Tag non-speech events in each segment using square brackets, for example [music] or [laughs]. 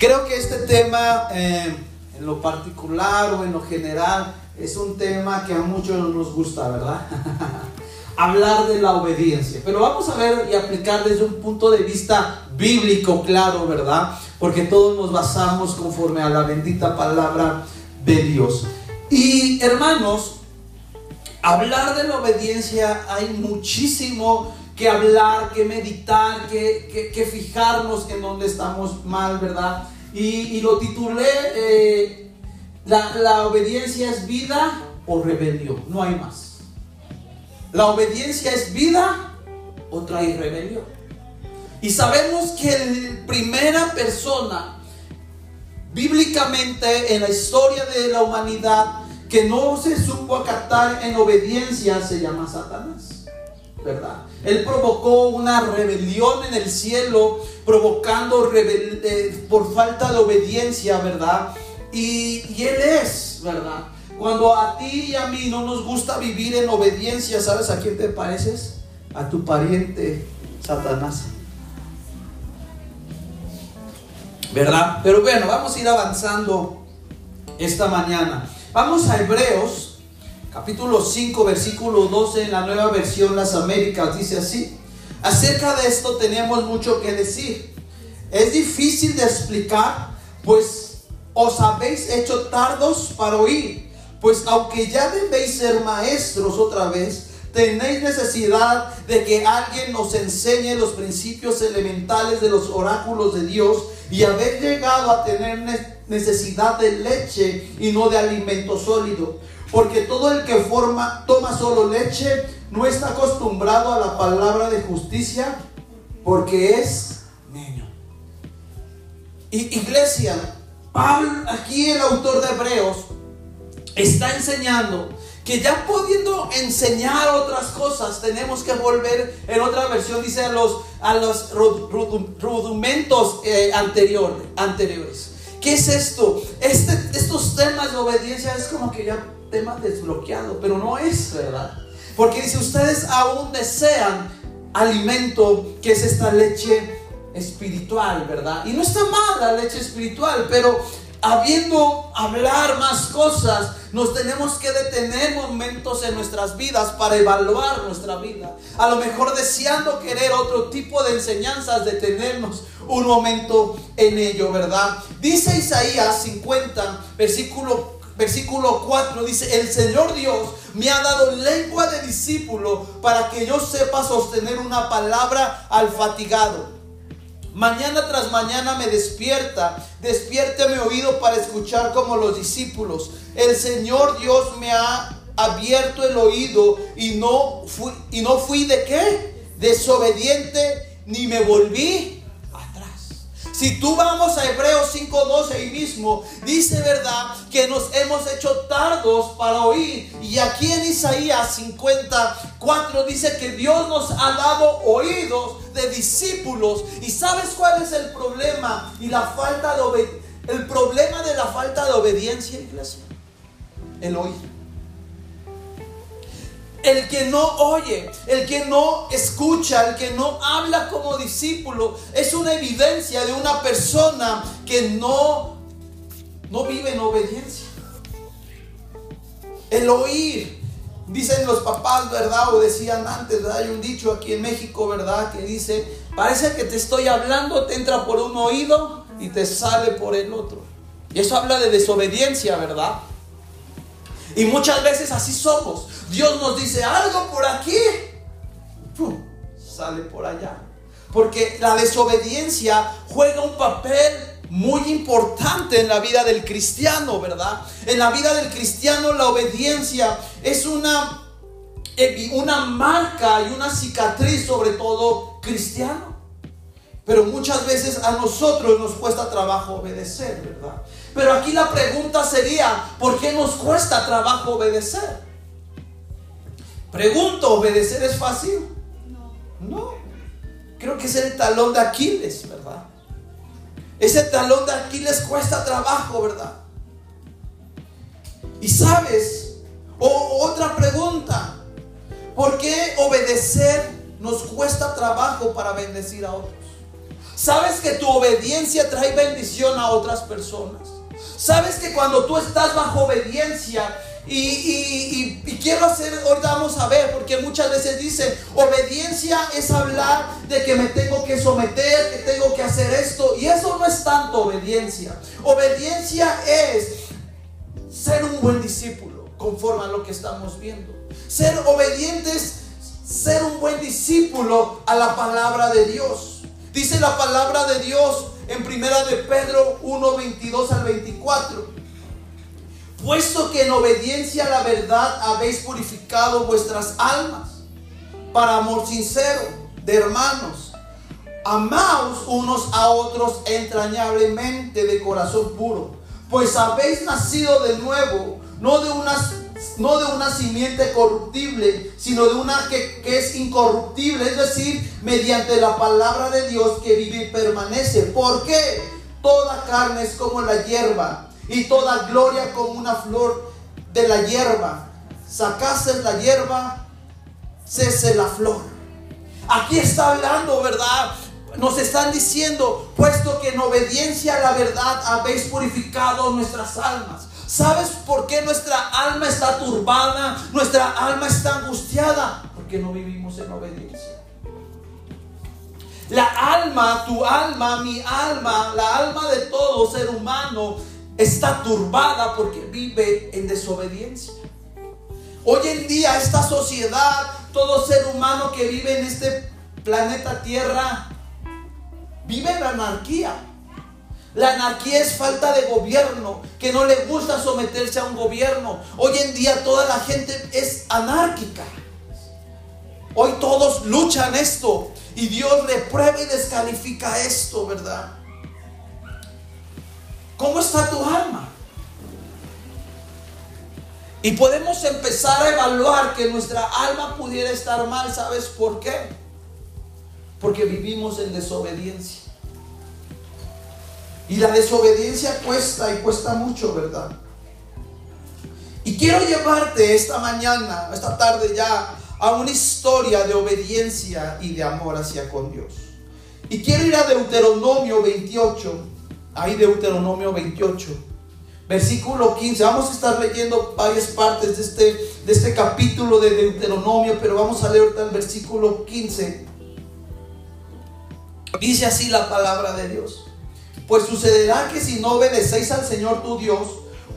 Creo que este tema, eh, en lo particular o en lo general, es un tema que a muchos nos gusta, ¿verdad? [laughs] Hablar de la obediencia. Pero vamos a ver y aplicar desde un punto de vista bíblico, claro, ¿verdad? Porque todos nos basamos conforme a la bendita palabra de Dios. Y hermanos, hablar de la obediencia hay muchísimo que hablar, que meditar, que, fijarnos en dónde estamos mal, ¿verdad? Y, lo titulé, eh, la, la obediencia es vida o rebelión, no hay más. La obediencia es vida o trae rebelión. Y sabemos que la primera persona bíblicamente en la historia de la humanidad que no se supo acatar en obediencia se llama Satanás. ¿Verdad? Él provocó una rebelión en el cielo, provocando eh, por falta de obediencia, ¿verdad? Y, y Él es, ¿verdad? Cuando a ti y a mí no nos gusta vivir en obediencia, ¿sabes a quién te pareces? A tu pariente, Satanás. ¿Verdad? Pero bueno, vamos a ir avanzando esta mañana. Vamos a Hebreos, capítulo 5, versículo 12 en la nueva versión Las Américas. Dice así. Acerca de esto tenemos mucho que decir. Es difícil de explicar, pues os habéis hecho tardos para oír. Pues aunque ya debéis ser maestros otra vez, tenéis necesidad de que alguien nos enseñe los principios elementales de los oráculos de Dios y haber llegado a tener necesidad de leche y no de alimento sólido. Porque todo el que forma, toma solo leche no está acostumbrado a la palabra de justicia porque es niño. Y iglesia, Pablo, aquí el autor de Hebreos está enseñando que ya pudiendo enseñar otras cosas, tenemos que volver, en otra versión dice a los, a los rudimentos eh, anteriores. ¿Qué es esto? Este, estos temas de obediencia es como que ya tema desbloqueado, pero no es, ¿verdad? Porque si ustedes aún desean alimento, que es esta leche espiritual, ¿verdad? Y no está mal la leche espiritual, pero habiendo hablar más cosas, nos tenemos que detener momentos en nuestras vidas para evaluar nuestra vida. A lo mejor deseando querer otro tipo de enseñanzas, detenernos un momento en ello, ¿verdad? Dice Isaías 50, versículo versículo 4 dice, el Señor Dios me ha dado lengua de discípulo para que yo sepa sostener una palabra al fatigado. Mañana tras mañana me despierta, despierte mi oído para escuchar como los discípulos. El Señor Dios me ha abierto el oído y no fui, y no fui de qué? Desobediente ni me volví si tú vamos a Hebreos 5:12 ahí mismo, dice verdad que nos hemos hecho tardos para oír. Y aquí en Isaías 54 dice que Dios nos ha dado oídos de discípulos. ¿Y sabes cuál es el problema? Y la falta de el problema de la falta de obediencia, iglesia. El oír. El que no oye, el que no escucha, el que no habla como discípulo, es una evidencia de una persona que no, no vive en obediencia. El oír, dicen los papás, ¿verdad? O decían antes. Hay un dicho aquí en México, ¿verdad? Que dice, parece que te estoy hablando, te entra por un oído y te sale por el otro. Y eso habla de desobediencia, ¿verdad? Y muchas veces así somos. Dios nos dice algo por aquí, sale por allá. Porque la desobediencia juega un papel muy importante en la vida del cristiano, ¿verdad? En la vida del cristiano la obediencia es una, una marca y una cicatriz sobre todo cristiano. Pero muchas veces a nosotros nos cuesta trabajo obedecer, ¿verdad? Pero aquí la pregunta sería, ¿por qué nos cuesta trabajo obedecer? Pregunto, ¿obedecer es fácil? No. No. Creo que es el talón de Aquiles, ¿verdad? Ese talón de Aquiles cuesta trabajo, ¿verdad? Y sabes, otra pregunta, ¿por qué obedecer nos cuesta trabajo para bendecir a otros? Sabes que tu obediencia trae bendición a otras personas. Sabes que cuando tú estás bajo obediencia, y, quiero hacer, ahorita vamos a ver, porque muchas veces dice, obediencia es hablar de que me tengo que someter, que tengo que hacer esto. Y eso no es tanto obediencia. Obediencia es ser un buen discípulo, conforme a lo que estamos viendo. Ser obedientes, ser un buen discípulo a la palabra de Dios. Dice la palabra de Dios en primera de Pedro 1, 22 al 24 puesto que en obediencia a la verdad habéis purificado vuestras almas para amor sincero de hermanos. Amaos unos a otros entrañablemente de corazón puro, pues habéis nacido de nuevo, no de una, no de una simiente corruptible, sino de una que, que es incorruptible, es decir, mediante la palabra de Dios que vive y permanece. ¿Por qué? Toda carne es como la hierba y toda gloria como una flor de la hierba. Sacaste la hierba, cese la flor. Aquí está hablando, ¿verdad? Nos están diciendo, puesto que en obediencia a la verdad habéis purificado nuestras almas. ¿Sabes por qué nuestra alma está turbada? Nuestra alma está angustiada. Porque no vivimos en obediencia. La alma, tu alma, mi alma, la alma de todo ser humano está turbada porque vive en desobediencia. Hoy en día esta sociedad, todo ser humano que vive en este planeta Tierra, vive en anarquía. La anarquía es falta de gobierno, que no le gusta someterse a un gobierno. Hoy en día toda la gente es anárquica. Hoy todos luchan esto y Dios reprueba y descalifica esto, ¿verdad? ¿Cómo está tu alma? Y podemos empezar a evaluar que nuestra alma pudiera estar mal. ¿Sabes por qué? Porque vivimos en desobediencia. Y la desobediencia cuesta y cuesta mucho, ¿verdad? Y quiero llevarte esta mañana, esta tarde ya, a una historia de obediencia y de amor hacia con Dios. Y quiero ir a Deuteronomio 28 ahí Deuteronomio 28, versículo 15. Vamos a estar leyendo varias partes de este, de este capítulo de Deuteronomio, pero vamos a leer ahorita el versículo 15. Dice así la palabra de Dios. Pues sucederá que si no obedecéis al Señor tu Dios,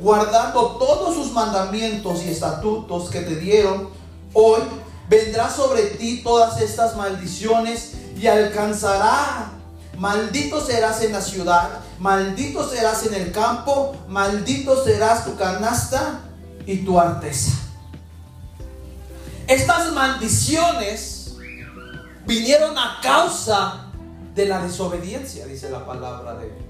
guardando todos sus mandamientos y estatutos que te dieron, hoy vendrá sobre ti todas estas maldiciones y alcanzará Maldito serás en la ciudad, maldito serás en el campo, maldito serás tu canasta y tu arteza. Estas maldiciones vinieron a causa de la desobediencia, dice la palabra de.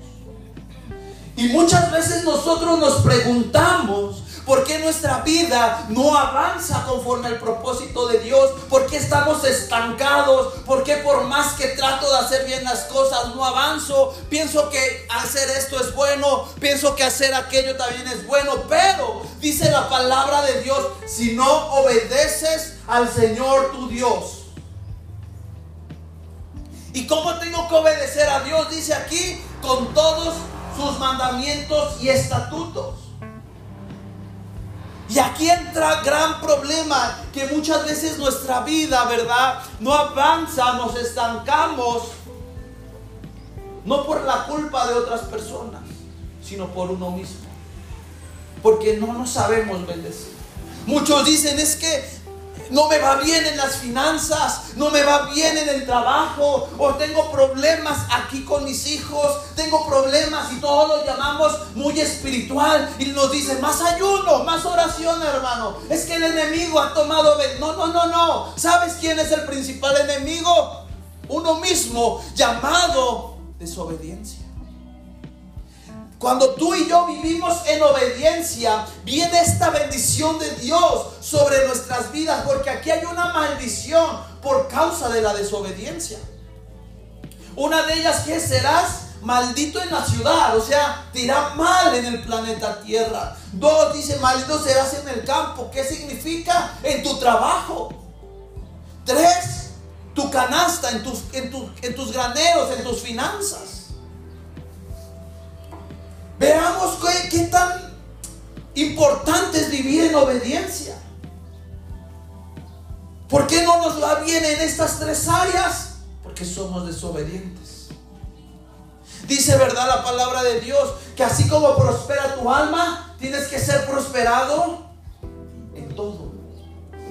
Y muchas veces nosotros nos preguntamos, ¿Por qué nuestra vida no avanza conforme al propósito de Dios? ¿Por qué estamos estancados? ¿Por qué por más que trato de hacer bien las cosas no avanzo? Pienso que hacer esto es bueno, pienso que hacer aquello también es bueno, pero dice la palabra de Dios, si no obedeces al Señor tu Dios. ¿Y cómo tengo que obedecer a Dios? Dice aquí, con todos sus mandamientos y estatutos. Y aquí entra gran problema, que muchas veces nuestra vida, ¿verdad? No avanza, nos estancamos, no por la culpa de otras personas, sino por uno mismo. Porque no nos sabemos bendecir. Muchos dicen, es que no me va bien en las finanzas, no me va bien en el trabajo, o tengo problemas aquí con mis hijos, tengo problemas y todos los llamamos muy espiritual y nos dicen más ayuno, más oración, hermano. Es que el enemigo ha tomado... No, no, no, no. ¿Sabes quién es el principal enemigo? Uno mismo llamado desobediencia. Cuando tú y yo vivimos en obediencia, viene esta bendición de Dios sobre nuestras vidas, porque aquí hay una maldición por causa de la desobediencia. Una de ellas que serás maldito en la ciudad, o sea, te irá mal en el planeta Tierra. Dos, dice, maldito serás en el campo. ¿Qué significa? En tu trabajo. Tres, tu canasta, en tus, en, en tus graneros, en tus finanzas. Veamos qué, tan importante es vivir en obediencia. ¿Por qué no nos va bien en estas tres áreas? Porque somos desobedientes. Dice verdad la palabra de Dios que así como prospera tu alma, tienes que ser prosperado en todo,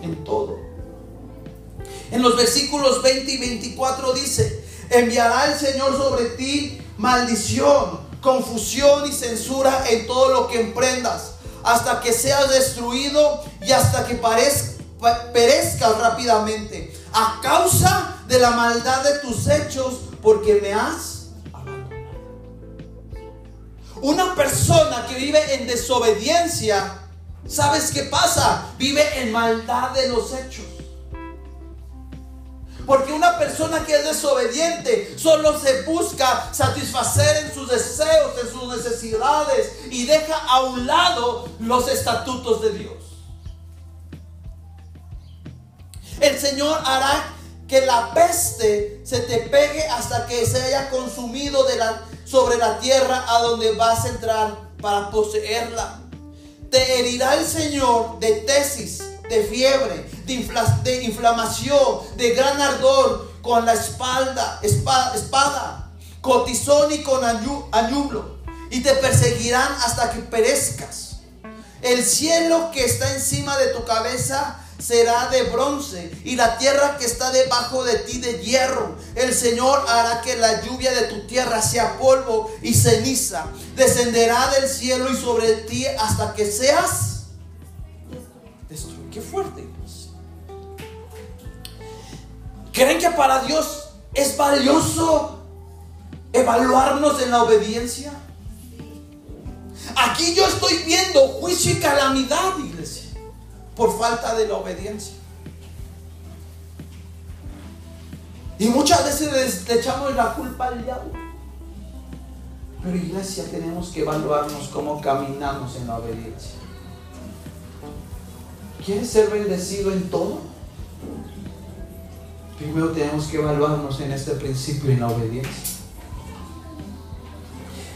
en todo. En los versículos 20 y 24 dice, enviará el Señor sobre ti maldición, confusión y censura en todo lo que emprendas, hasta que seas destruido y hasta que perezcas rápidamente a causa de la maldad de tus hechos, porque me has abandonado. Una persona que vive en desobediencia, ¿sabes qué pasa? Vive en maldad de los hechos. Porque una persona que es desobediente solo se busca satisfacer en sus deseos, en sus necesidades y deja a un lado los estatutos de Dios. El Señor hará que la peste se te pegue hasta que se haya consumido sobre la tierra a donde vas a entrar para poseerla. Te herirá el Señor de tesis, de fiebre, de, inflamación, de gran ardor, con la espalda, espada, espada cotizón y con añublo, y te perseguirán hasta que perezcas. El cielo que está encima de tu cabeza será de bronce y la tierra que está debajo de ti de hierro. El Señor hará que la lluvia de tu tierra sea polvo y ceniza. Descenderá del cielo y sobre ti hasta que seas destruido. Qué fuerte. ¿Creen que para Dios es valioso evaluarnos en la obediencia? Aquí yo estoy viendo juicio y calamidad, iglesia por falta de la obediencia. Y muchas veces le, echamos la culpa al diablo. Pero iglesia tenemos que evaluarnos cómo caminamos en la obediencia. ¿Quieres ser bendecido en todo? Primero tenemos que evaluarnos en este principio en la obediencia.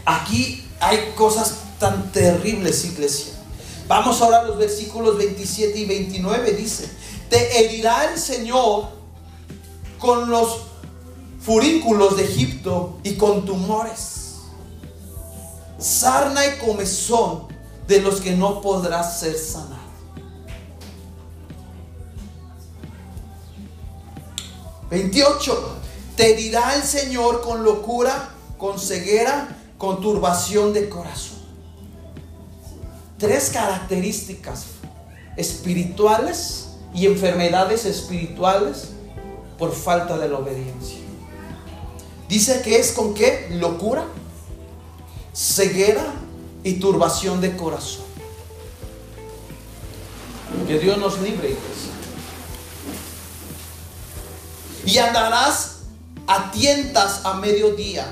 Aquí hay cosas tan terribles, iglesia. Vamos ahora a los versículos 27 y 29. Dice, te herirá el Señor con los furículos de Egipto y con tumores, sarna y comezón de los que no podrás ser sanado. ...28... Te herirá el Señor con locura, con ceguera, con turbación de corazón tres características espirituales y enfermedades espirituales por falta de la obediencia. Dice que es con qué? Locura, ceguera y turbación de corazón. Que Dios nos libre, iglesia. Y andarás a tientas a mediodía,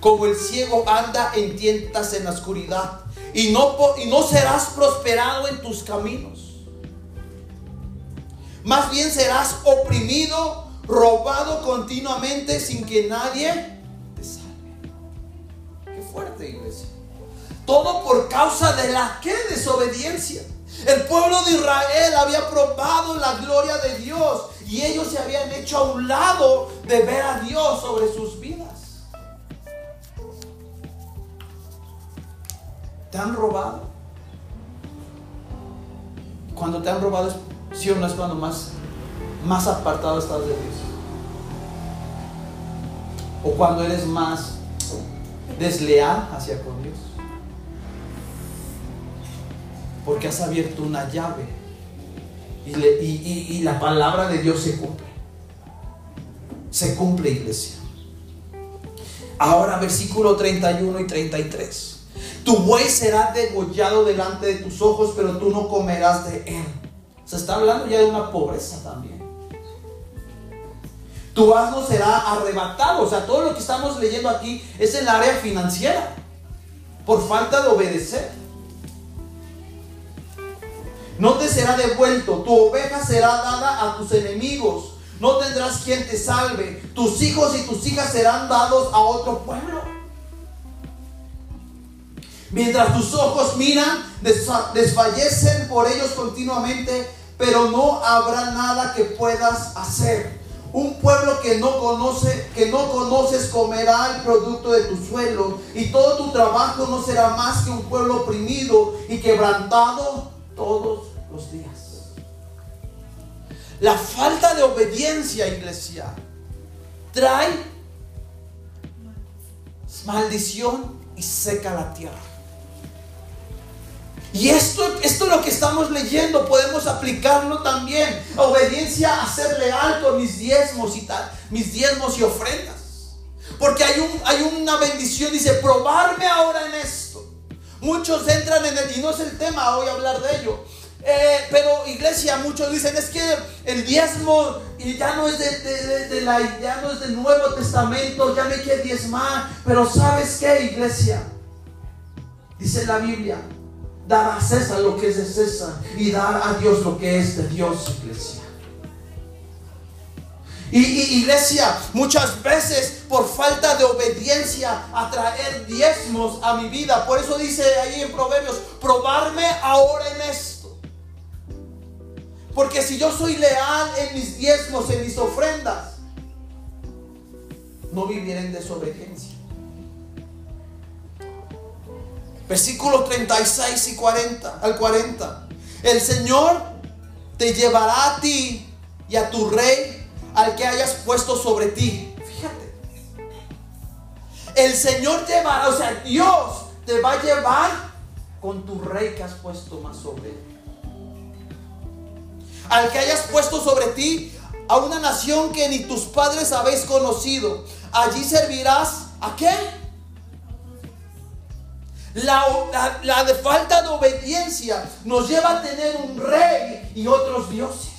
como el ciego anda en tientas en la oscuridad y no, y no serás prosperado en tus caminos. Más bien serás oprimido, robado continuamente sin que nadie te salve. Qué fuerte, iglesia. Todo por causa de la que desobediencia. El pueblo de Israel había probado la gloria de Dios y ellos se habían hecho a un lado de ver a Dios sobre sus vidas. ¿Te han robado? Cuando te han robado, ¿sí o no es cuando más, más apartado estás de Dios? O cuando eres más desleal hacia con Porque has abierto una llave y, la palabra de Dios se cumple. Se cumple, iglesia. Ahora versículo 31 y 33. Tu buey será degollado delante de tus ojos, pero tú no comerás de él. Se está hablando ya de una pobreza también. Tu asno será arrebatado. O sea, todo lo que estamos leyendo aquí es el área financiera. Por falta de obedecer. No te será devuelto. Tu oveja será dada a tus enemigos. no tendrás quien te salve. Tus hijos y tus hijas serán dados a otro pueblo. Mientras tus ojos miran, desfallecen por ellos continuamente, pero no habrá nada que puedas hacer. Un pueblo que no conoce, que no conoces comerá el producto de tu suelo y todo tu trabajo no será más que un pueblo oprimido y quebrantado todos los días. La falta de obediencia, iglesia, trae maldición y seca la tierra. Y esto, esto es lo que estamos leyendo, podemos aplicarlo también. Obediencia a ser leal con mis diezmos y tal, mis diezmos y ofrendas. Porque hay, un, hay una bendición, dice, probarme ahora en esto. Muchos entran en el, y no es el tema hoy hablar de ello. Eh, pero iglesia, muchos dicen, es que el diezmo ya no es de, la, ya no es del Nuevo Testamento, ya no hay que diezmar. Pero ¿sabes qué, iglesia? Dice la Biblia, Dar a César lo que es de César y dar a Dios lo que es de Dios, iglesia. Y, iglesia, muchas veces por falta de obediencia a traer diezmos a mi vida. Por eso dice ahí en Proverbios, probarme ahora en esto. Porque si yo soy leal en mis diezmos, en mis ofrendas, no viviré en desobediencia. Versículos 36 y 40 al 40. El Señor te llevará a ti y a tu rey al que hayas puesto sobre ti. Fíjate. El Señor llevará, o sea, Dios te va a llevar con tu rey que has puesto más sobre él. Al que hayas puesto sobre ti a una nación que ni tus padres habéis conocido. Allí servirás a qué? La, de falta de obediencia nos lleva a tener un rey y otros dioses.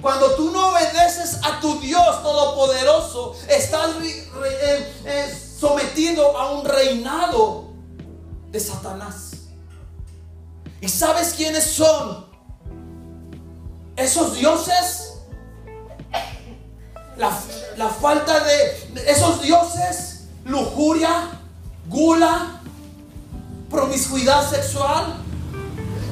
Cuando tú no obedeces a tu Dios Todopoderoso, estás eh, eh, sometido a un reinado de Satanás. ¿Y sabes quiénes son esos dioses? La, falta de esos dioses, lujuria, gula, promiscuidad sexual.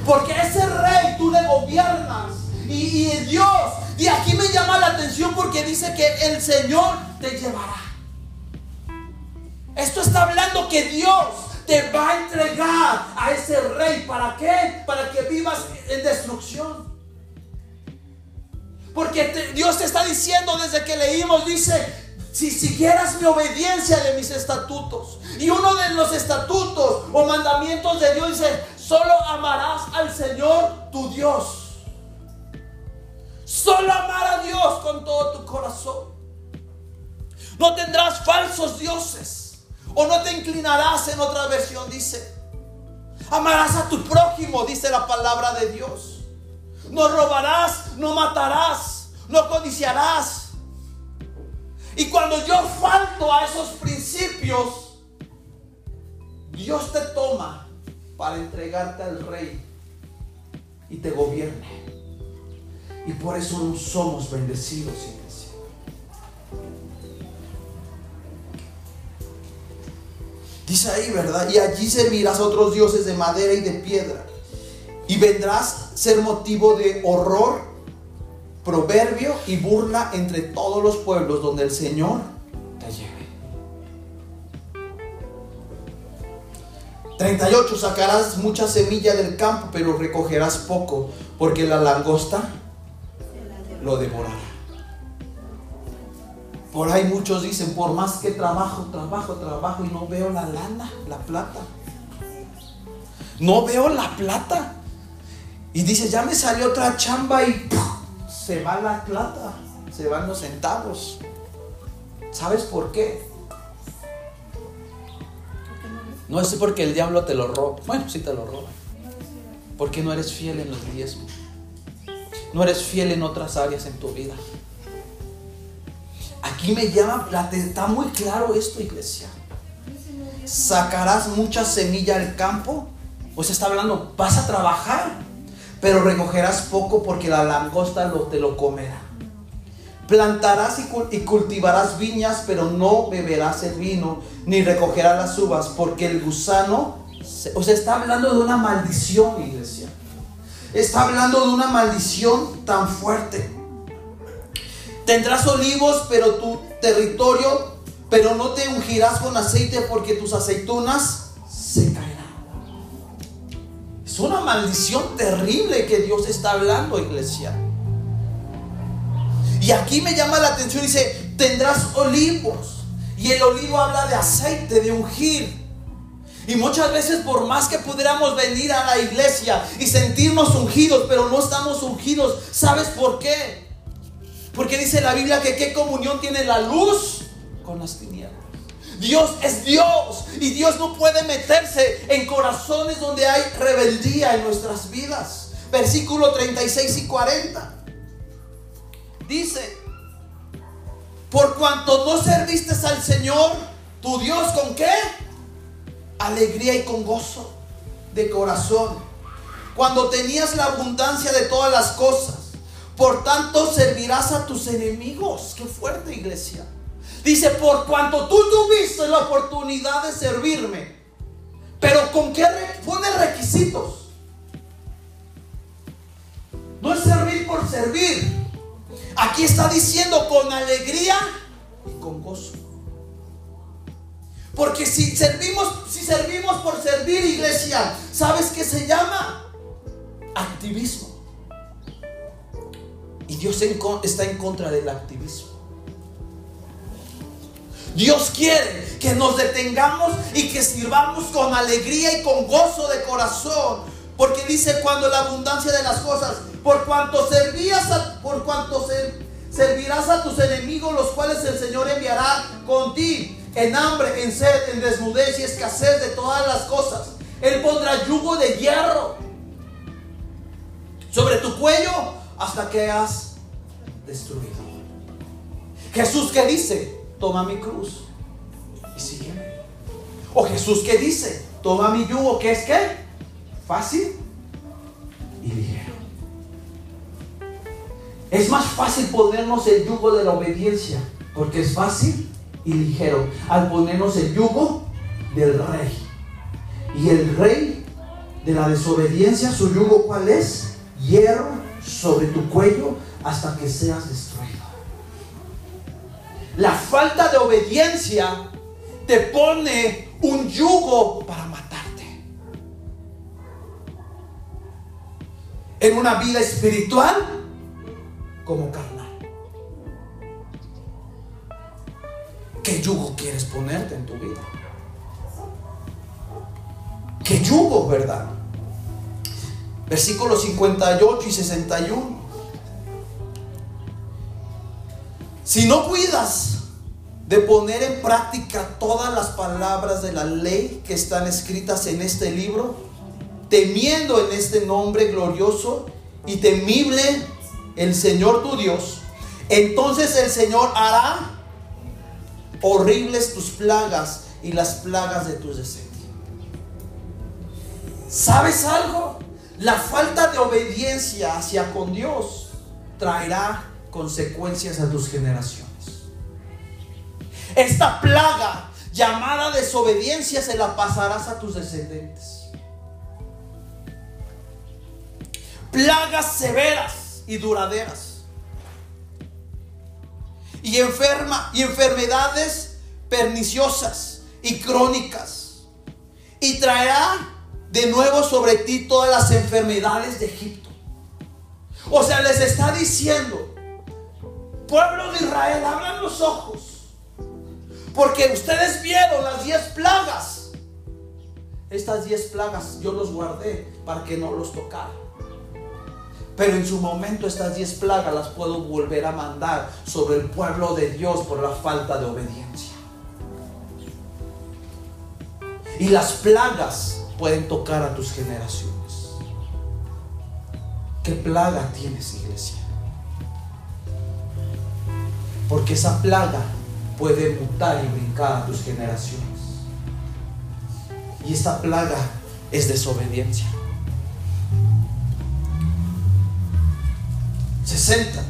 Porque ese rey tú le gobiernas. Y, Dios, y aquí me llama la atención porque dice que el Señor te llevará. Esto está hablando que Dios te va a entregar a ese rey. ¿Para Para que vivas en destrucción. Porque Dios te está diciendo desde que leímos, dice, si siguieras mi obediencia de mis estatutos. Y uno de los estatutos o mandamientos de Dios dice, solo amarás al Señor tu Dios. Solo amar a Dios con todo tu corazón. No tendrás falsos dioses. O no te inclinarás en otra versión, dice. Amarás a tu prójimo, dice la palabra de Dios. No robarás, no matarás, no codiciarás, y cuando yo falto a esos principios, Dios te toma para entregarte al rey y te gobierne. Y por eso no somos bendecidos, iglesia. Dice ahí, ¿verdad? Y allí servirás otros dioses de madera y de piedra. Y vendrás ser motivo de horror proverbio y burla entre todos los pueblos donde el Señor te lleve. 38. Sacarás mucha semilla del campo, pero recogerás poco, porque la langosta lo devorará. Por ahí muchos dicen, por más que trabajo, trabajo, trabajo y no veo la lana, la plata. No veo la plata. Y dice, ya me salió otra chamba y se va la plata, se van los centavos. ¿Sabes por qué? No es porque el diablo te lo roba. Bueno, sí te lo roba. Porque no eres fiel en los diezmos. No eres fiel en otras áreas en tu vida. Aquí me llama, está muy claro esto, iglesia. Sacarás mucha semilla al campo. Pues está hablando, vas a trabajar pero recogerás poco porque la langosta te lo comerá. Plantarás y, cultivarás viñas, pero no beberás el vino, ni recogerás las uvas, porque el gusano, o sea, está hablando de una maldición, iglesia. Está hablando de una maldición tan fuerte. Tendrás olivos, pero tu territorio, pero no te ungirás con aceite porque tus aceitunas. Es una maldición terrible que Dios está hablando, iglesia. Y aquí me llama la atención, dice, tendrás olivos. Y el olivo habla de aceite, de ungir. Y muchas veces por más que pudiéramos venir a la iglesia y sentirnos ungidos, pero no estamos ungidos, ¿sabes por qué? Porque dice la Biblia que qué comunión tiene la luz con las tinieblas. Dios es Dios y Dios no puede meterse en corazones donde hay rebeldía en nuestras vidas. Versículo 36 y 40. Dice, por cuanto no serviste al Señor, tu Dios, ¿con qué? Alegría y con gozo de corazón. Cuando tenías la abundancia de todas las cosas. Por tanto, servirás a tus enemigos. Qué fuerte, iglesia. Dice, por cuanto tú tuviste la oportunidad de servirme, pero con qué pone requisitos. No es servir por servir. Aquí está diciendo con alegría y con gozo. Porque si servimos, si servimos por servir, iglesia, ¿sabes qué se llama? Activismo. Y Dios está en contra del activismo. Dios quiere que nos detengamos y que sirvamos con alegría y con gozo de corazón. Porque dice cuando la abundancia de las cosas, por cuanto servías por cuanto servirás a tus enemigos, los cuales el Señor enviará con ti en hambre, en sed, en desnudez y escasez de todas las cosas. Él pondrá yugo de hierro sobre tu cuello hasta que has destruido. Jesús que dice, toma mi cruz y sígueme. O Jesús que dice, toma mi yugo, que es qué? Fácil y ligero. Es más fácil ponernos el yugo de la obediencia, porque es fácil y ligero, al ponernos el yugo del rey. Y el rey de la desobediencia, su yugo cuál es? Hierro sobre tu cuello hasta que seas destruido. La falta de obediencia te pone un yugo para matarte. En una vida espiritual como carnal. ¿Qué yugo quieres ponerte en tu vida? ¿Qué yugo, verdad? Versículos 58 y 61. Si no cuidas de poner en práctica todas las palabras de la ley que están escritas en este libro, temiendo en este nombre glorioso y temible el Señor tu Dios, entonces el Señor hará horribles tus plagas y las plagas de tus descendientes. ¿Sabes algo? La falta de obediencia hacia con Dios traerá consecuencias a tus generaciones. Esta plaga llamada desobediencia se la pasarás a tus descendientes. Plagas severas y duraderas. Y enferma y enfermedades perniciosas y crónicas. Y traerá de nuevo sobre ti todas las enfermedades de Egipto. O sea, les está diciendo, Pueblo de Israel, abran los ojos. Porque ustedes vieron las diez plagas. Estas diez plagas yo los guardé para que no los tocara. Pero en su momento estas diez plagas las puedo volver a mandar sobre el pueblo de Dios por la falta de obediencia. Y las plagas pueden tocar a tus generaciones. ¿Qué plaga tienes, iglesia? Porque esa plaga puede mutar y brincar a tus generaciones. Y esta plaga es desobediencia. 60.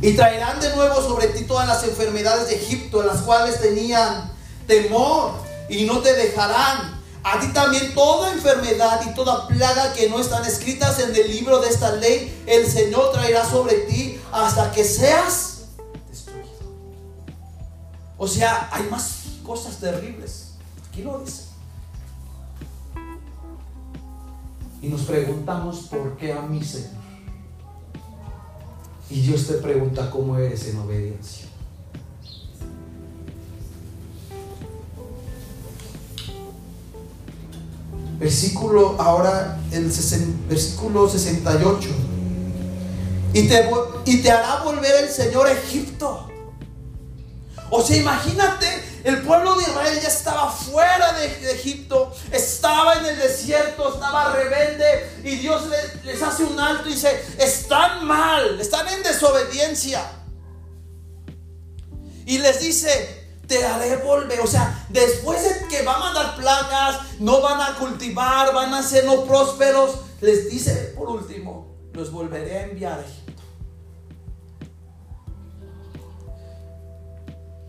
Y traerán de nuevo sobre ti todas las enfermedades de Egipto, las cuales tenían temor y no te dejarán. A ti también toda enfermedad y toda plaga que no están escritas en el libro de esta ley, el Señor traerá sobre ti hasta que seas. O sea, hay más cosas terribles. Aquí lo dice. Y nos preguntamos, ¿por qué a mí, Señor? Y Dios te pregunta cómo eres en obediencia. Versículo ahora, el versículo 68. Y te, y te hará volver el Señor a Egipto. O sea, imagínate, el pueblo de Israel ya estaba fuera de, Egipto, estaba en el desierto, estaba rebelde y Dios les, hace un alto y dice, están mal, están en desobediencia. Y les dice, te haré volver. O sea, después de que va a mandar plagas, no van a cultivar, van a ser no prósperos, les dice por último, los volveré a enviar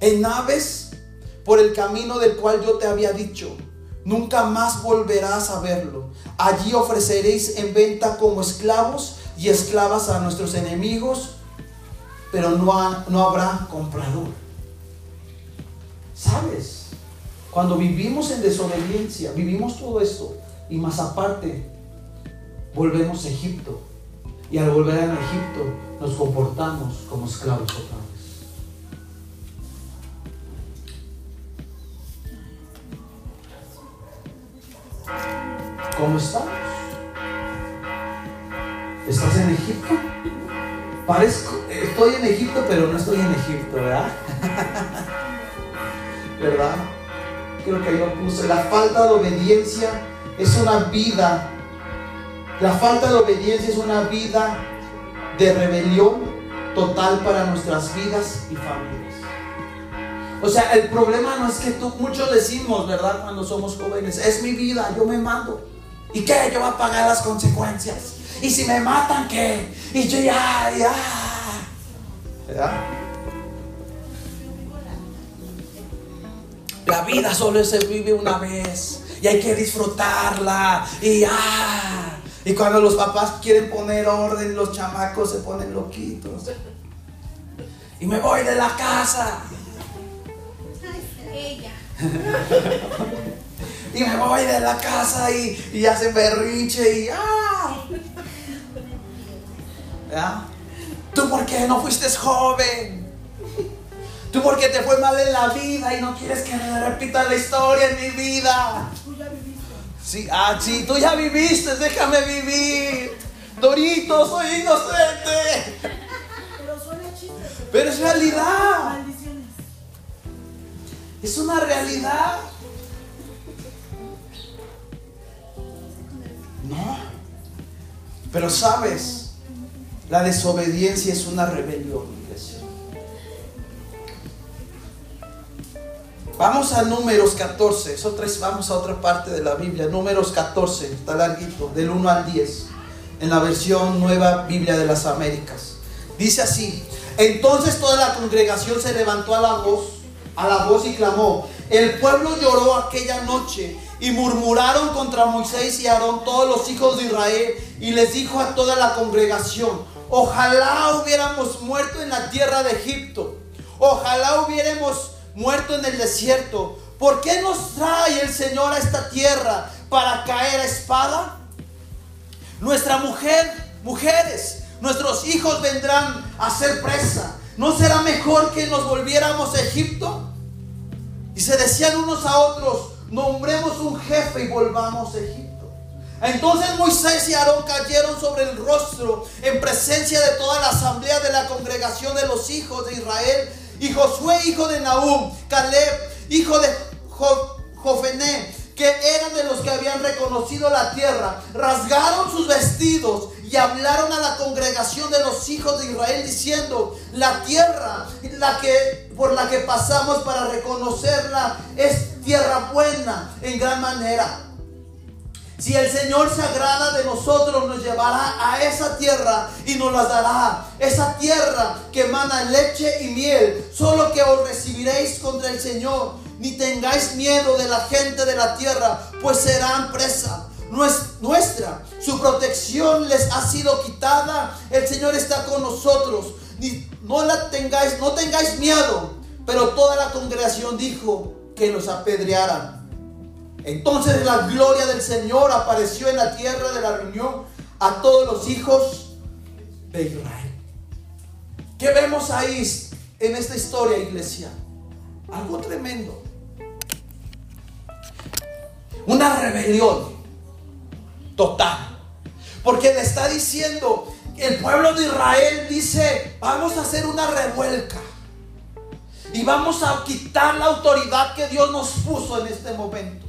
En naves por el camino del cual yo te había dicho. Nunca más volverás a verlo. Allí ofreceréis en venta como esclavos y esclavas a nuestros enemigos, pero no, no habrá comprador. ¿Sabes? Cuando vivimos en desobediencia, vivimos todo esto y más aparte, volvemos a Egipto. Y al volver a Egipto nos comportamos como esclavos otra ¿Cómo estamos? ¿Estás en Egipto? Parezco, estoy en Egipto, pero no estoy en Egipto, ¿verdad? [laughs] ¿Verdad? Creo que ahí lo puse. La falta de obediencia es una vida. La falta de obediencia es una vida de rebelión total para nuestras vidas y familias. O sea, el problema no es que tú, muchos decimos, ¿verdad? Cuando somos jóvenes, es mi vida, yo me mando. ¿Y qué? Yo voy a pagar las consecuencias. ¿Y si me matan qué? Y yo ya, ya. ¿Verdad? La vida solo se vive una vez y hay que disfrutarla. Y ya. Y cuando los papás quieren poner orden, los chamacos se ponen loquitos. Y me voy de la casa. [laughs] y me voy de la casa y, y hace berrinche y ¡ah! ¿Tú por qué no fuiste joven? ¿Tú por qué te fue mal en la vida y no quieres que me repita la historia en mi vida? Tú ya viviste. Sí, ah, sí, tú ya viviste, déjame vivir. Dorito, soy inocente. Pero suena chiste. Pero es realidad. Es una realidad. Pero sabes, la desobediencia es una rebelión, iglesia. Vamos a números 14, vamos a otra parte de la Biblia, números 14, está larguito, del 1 al 10, en la versión nueva Biblia de las Américas. Dice así, entonces toda la congregación se levantó a la voz a la voz y clamó. El pueblo lloró aquella noche y murmuraron contra Moisés y Aarón todos los hijos de Israel y les dijo a toda la congregación, ojalá hubiéramos muerto en la tierra de Egipto, ojalá hubiéramos muerto en el desierto. ¿Por qué nos trae el Señor a esta tierra para caer a espada? Nuestra mujer, mujeres, nuestros hijos vendrán a ser presa. ¿No será mejor que nos volviéramos a Egipto? Y se decían unos a otros, nombremos un jefe y volvamos a Egipto. Entonces Moisés y Aarón cayeron sobre el rostro en presencia de toda la asamblea de la congregación de los hijos de Israel. Y Josué, hijo de Nahum, Caleb, hijo de Jofené, que eran de los que habían reconocido la tierra, rasgaron sus vestidos y hablaron a la congregación de los hijos de Israel diciendo, la tierra la que, por la que pasamos para reconocerla es tierra buena en gran manera. Si el Señor se agrada de nosotros, nos llevará a esa tierra y nos la dará. Esa tierra que emana leche y miel. Solo que os recibiréis contra el Señor. Ni tengáis miedo de la gente de la tierra, pues serán presa nuestra. Su protección les ha sido quitada. El Señor está con nosotros. No la tengáis, no tengáis miedo. Pero toda la congregación dijo que los apedrearan. Entonces la gloria del Señor apareció en la tierra de la reunión a todos los hijos de Israel. ¿Qué vemos ahí en esta historia, iglesia? Algo tremendo. Una rebelión total. Porque le está diciendo, el pueblo de Israel dice, vamos a hacer una revuelca. Y vamos a quitar la autoridad que Dios nos puso en este momento.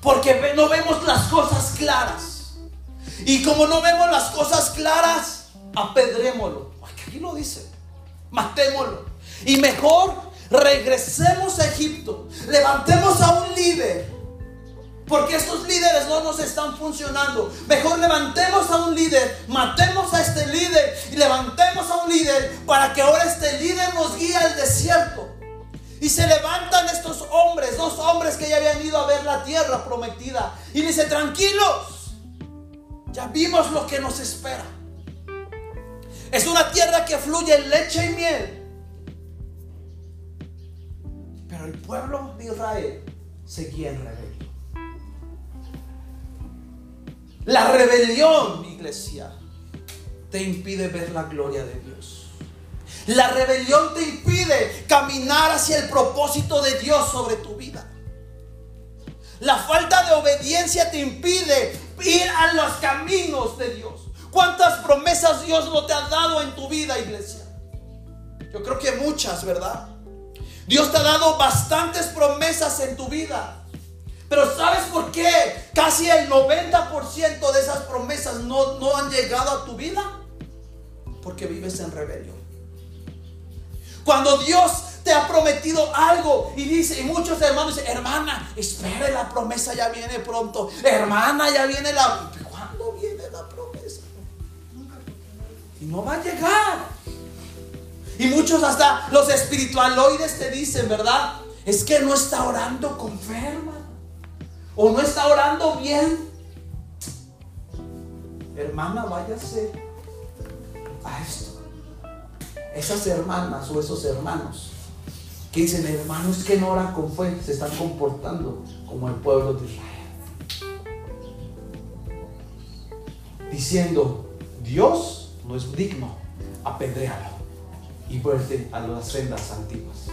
Porque no vemos las cosas claras. Y como no vemos las cosas claras, apedrémoslo. Aquí lo dice. Matémoslo. Y mejor regresemos a Egipto. Levantemos a un líder. Porque estos líderes no nos están funcionando. Mejor levantemos a un líder, matemos a este líder y levantemos a un líder para que ahora este líder nos guíe al desierto. Y se levantan estos hombres, dos hombres que ya habían ido a ver la tierra prometida. Y dice, tranquilos, ya vimos lo que nos espera. Es una tierra que fluye leche y miel. Pero el pueblo de Israel seguía en rebelión. La rebelión, iglesia, te impide ver la gloria de Dios. La rebelión te impide caminar hacia el propósito de Dios sobre tu vida. La falta de obediencia te impide ir a los caminos de Dios. ¿Cuántas promesas Dios no te ha dado en tu vida, iglesia? Yo creo que muchas, ¿verdad? Dios te ha dado bastantes promesas en tu vida. Pero ¿sabes por qué? Casi el 90% de esas promesas no, no han llegado a tu vida. Porque vives en rebelión. Cuando Dios te ha prometido algo y dice, y muchos hermanos dicen, hermana, espere, la promesa ya viene pronto. Hermana, ya viene la... ¿Cuándo viene la promesa? Y no va a llegar. Y muchos hasta los espiritualoides te dicen, ¿verdad? Es que no está orando con fe, O no está orando bien. Hermana, váyase a esto esas hermanas o esos hermanos que dicen, hermanos que no oran con fe, se están comportando como el pueblo de Israel. Diciendo, Dios no es digno, apedréalo y vuelve a las sendas antiguas.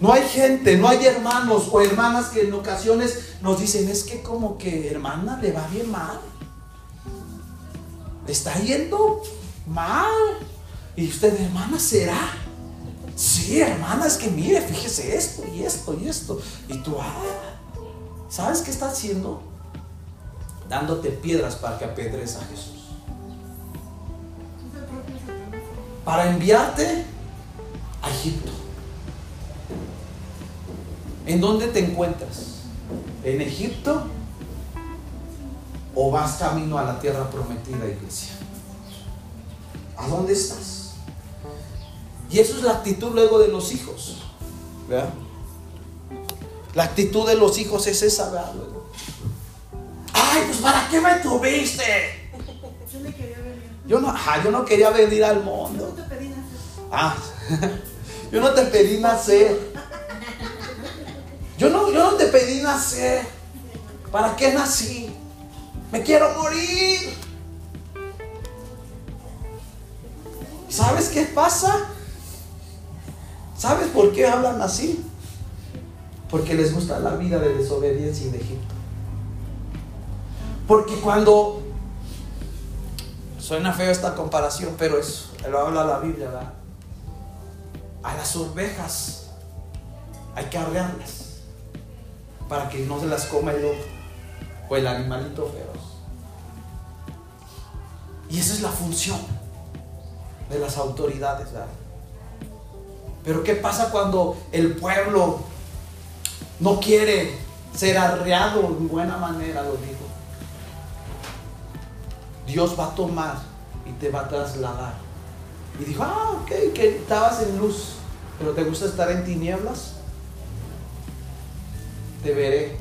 No hay gente, no hay hermanos o hermanas que en ocasiones nos dicen, es que como que hermana le va bien mal. Está yendo mal. Y usted, hermana, ¿será? Sí, hermana, es que mire, fíjese esto y esto y esto. Y tú, ah, ¿sabes qué está haciendo? Dándote piedras para que apedres a Jesús. Para enviarte a Egipto. ¿En dónde te encuentras? ¿En Egipto? ¿O vas camino a la tierra prometida, iglesia? ¿A dónde estás? Y eso es la actitud luego de los hijos. La actitud de los hijos es esa, ¿verdad? Ay, pues ¿para qué me tuviste? Yo no, yo no quería venir al mundo. Ah, [laughs] yo no te pedí nacer. Yo no, yo no te pedí nacer. ¿Para qué nací? Me quiero morir. ¿Sabes qué pasa? ¿Sabes por qué hablan así? Porque les gusta la vida de desobediencia y de Egipto. Porque cuando suena feo esta comparación, pero es lo habla la Biblia, ¿verdad? A las ovejas hay que arrearlas para que no se las coma el lobo o el animalito feroz. Y esa es la función de las autoridades. Pero ¿qué pasa cuando el pueblo no quiere ser arreado en buena manera, lo dijo. Dios va a tomar y te va a trasladar. Y dijo, ah, ok, que estabas en luz, pero te gusta estar en tinieblas. Te veré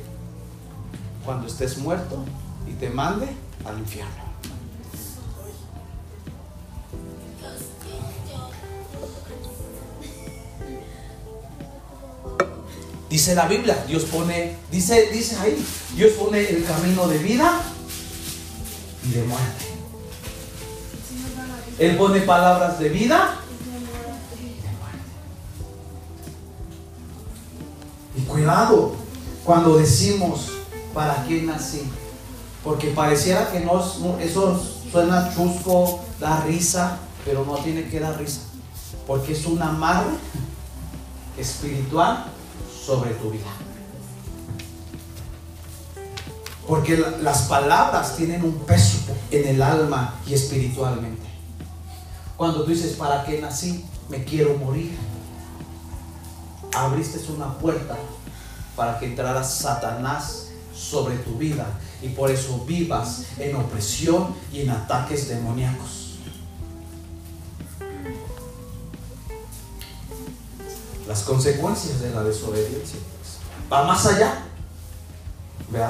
cuando estés muerto y te mande al infierno. Dice la Biblia, Dios pone, dice, dice ahí, Dios pone el camino de vida y de muerte. Él pone palabras de vida y cuidado cuando decimos, ¿para qué nací? Porque pareciera que no, eso suena chusco, da risa, pero no tiene que dar risa. Porque es una madre espiritual sobre tu vida. Porque las palabras tienen un peso en el alma y espiritualmente. Cuando tú dices, ¿para qué nací? Me quiero morir. Abriste una puerta para que entrara Satanás sobre tu vida y por eso vivas en opresión y en ataques demoníacos. las consecuencias de la desobediencia. Va más allá.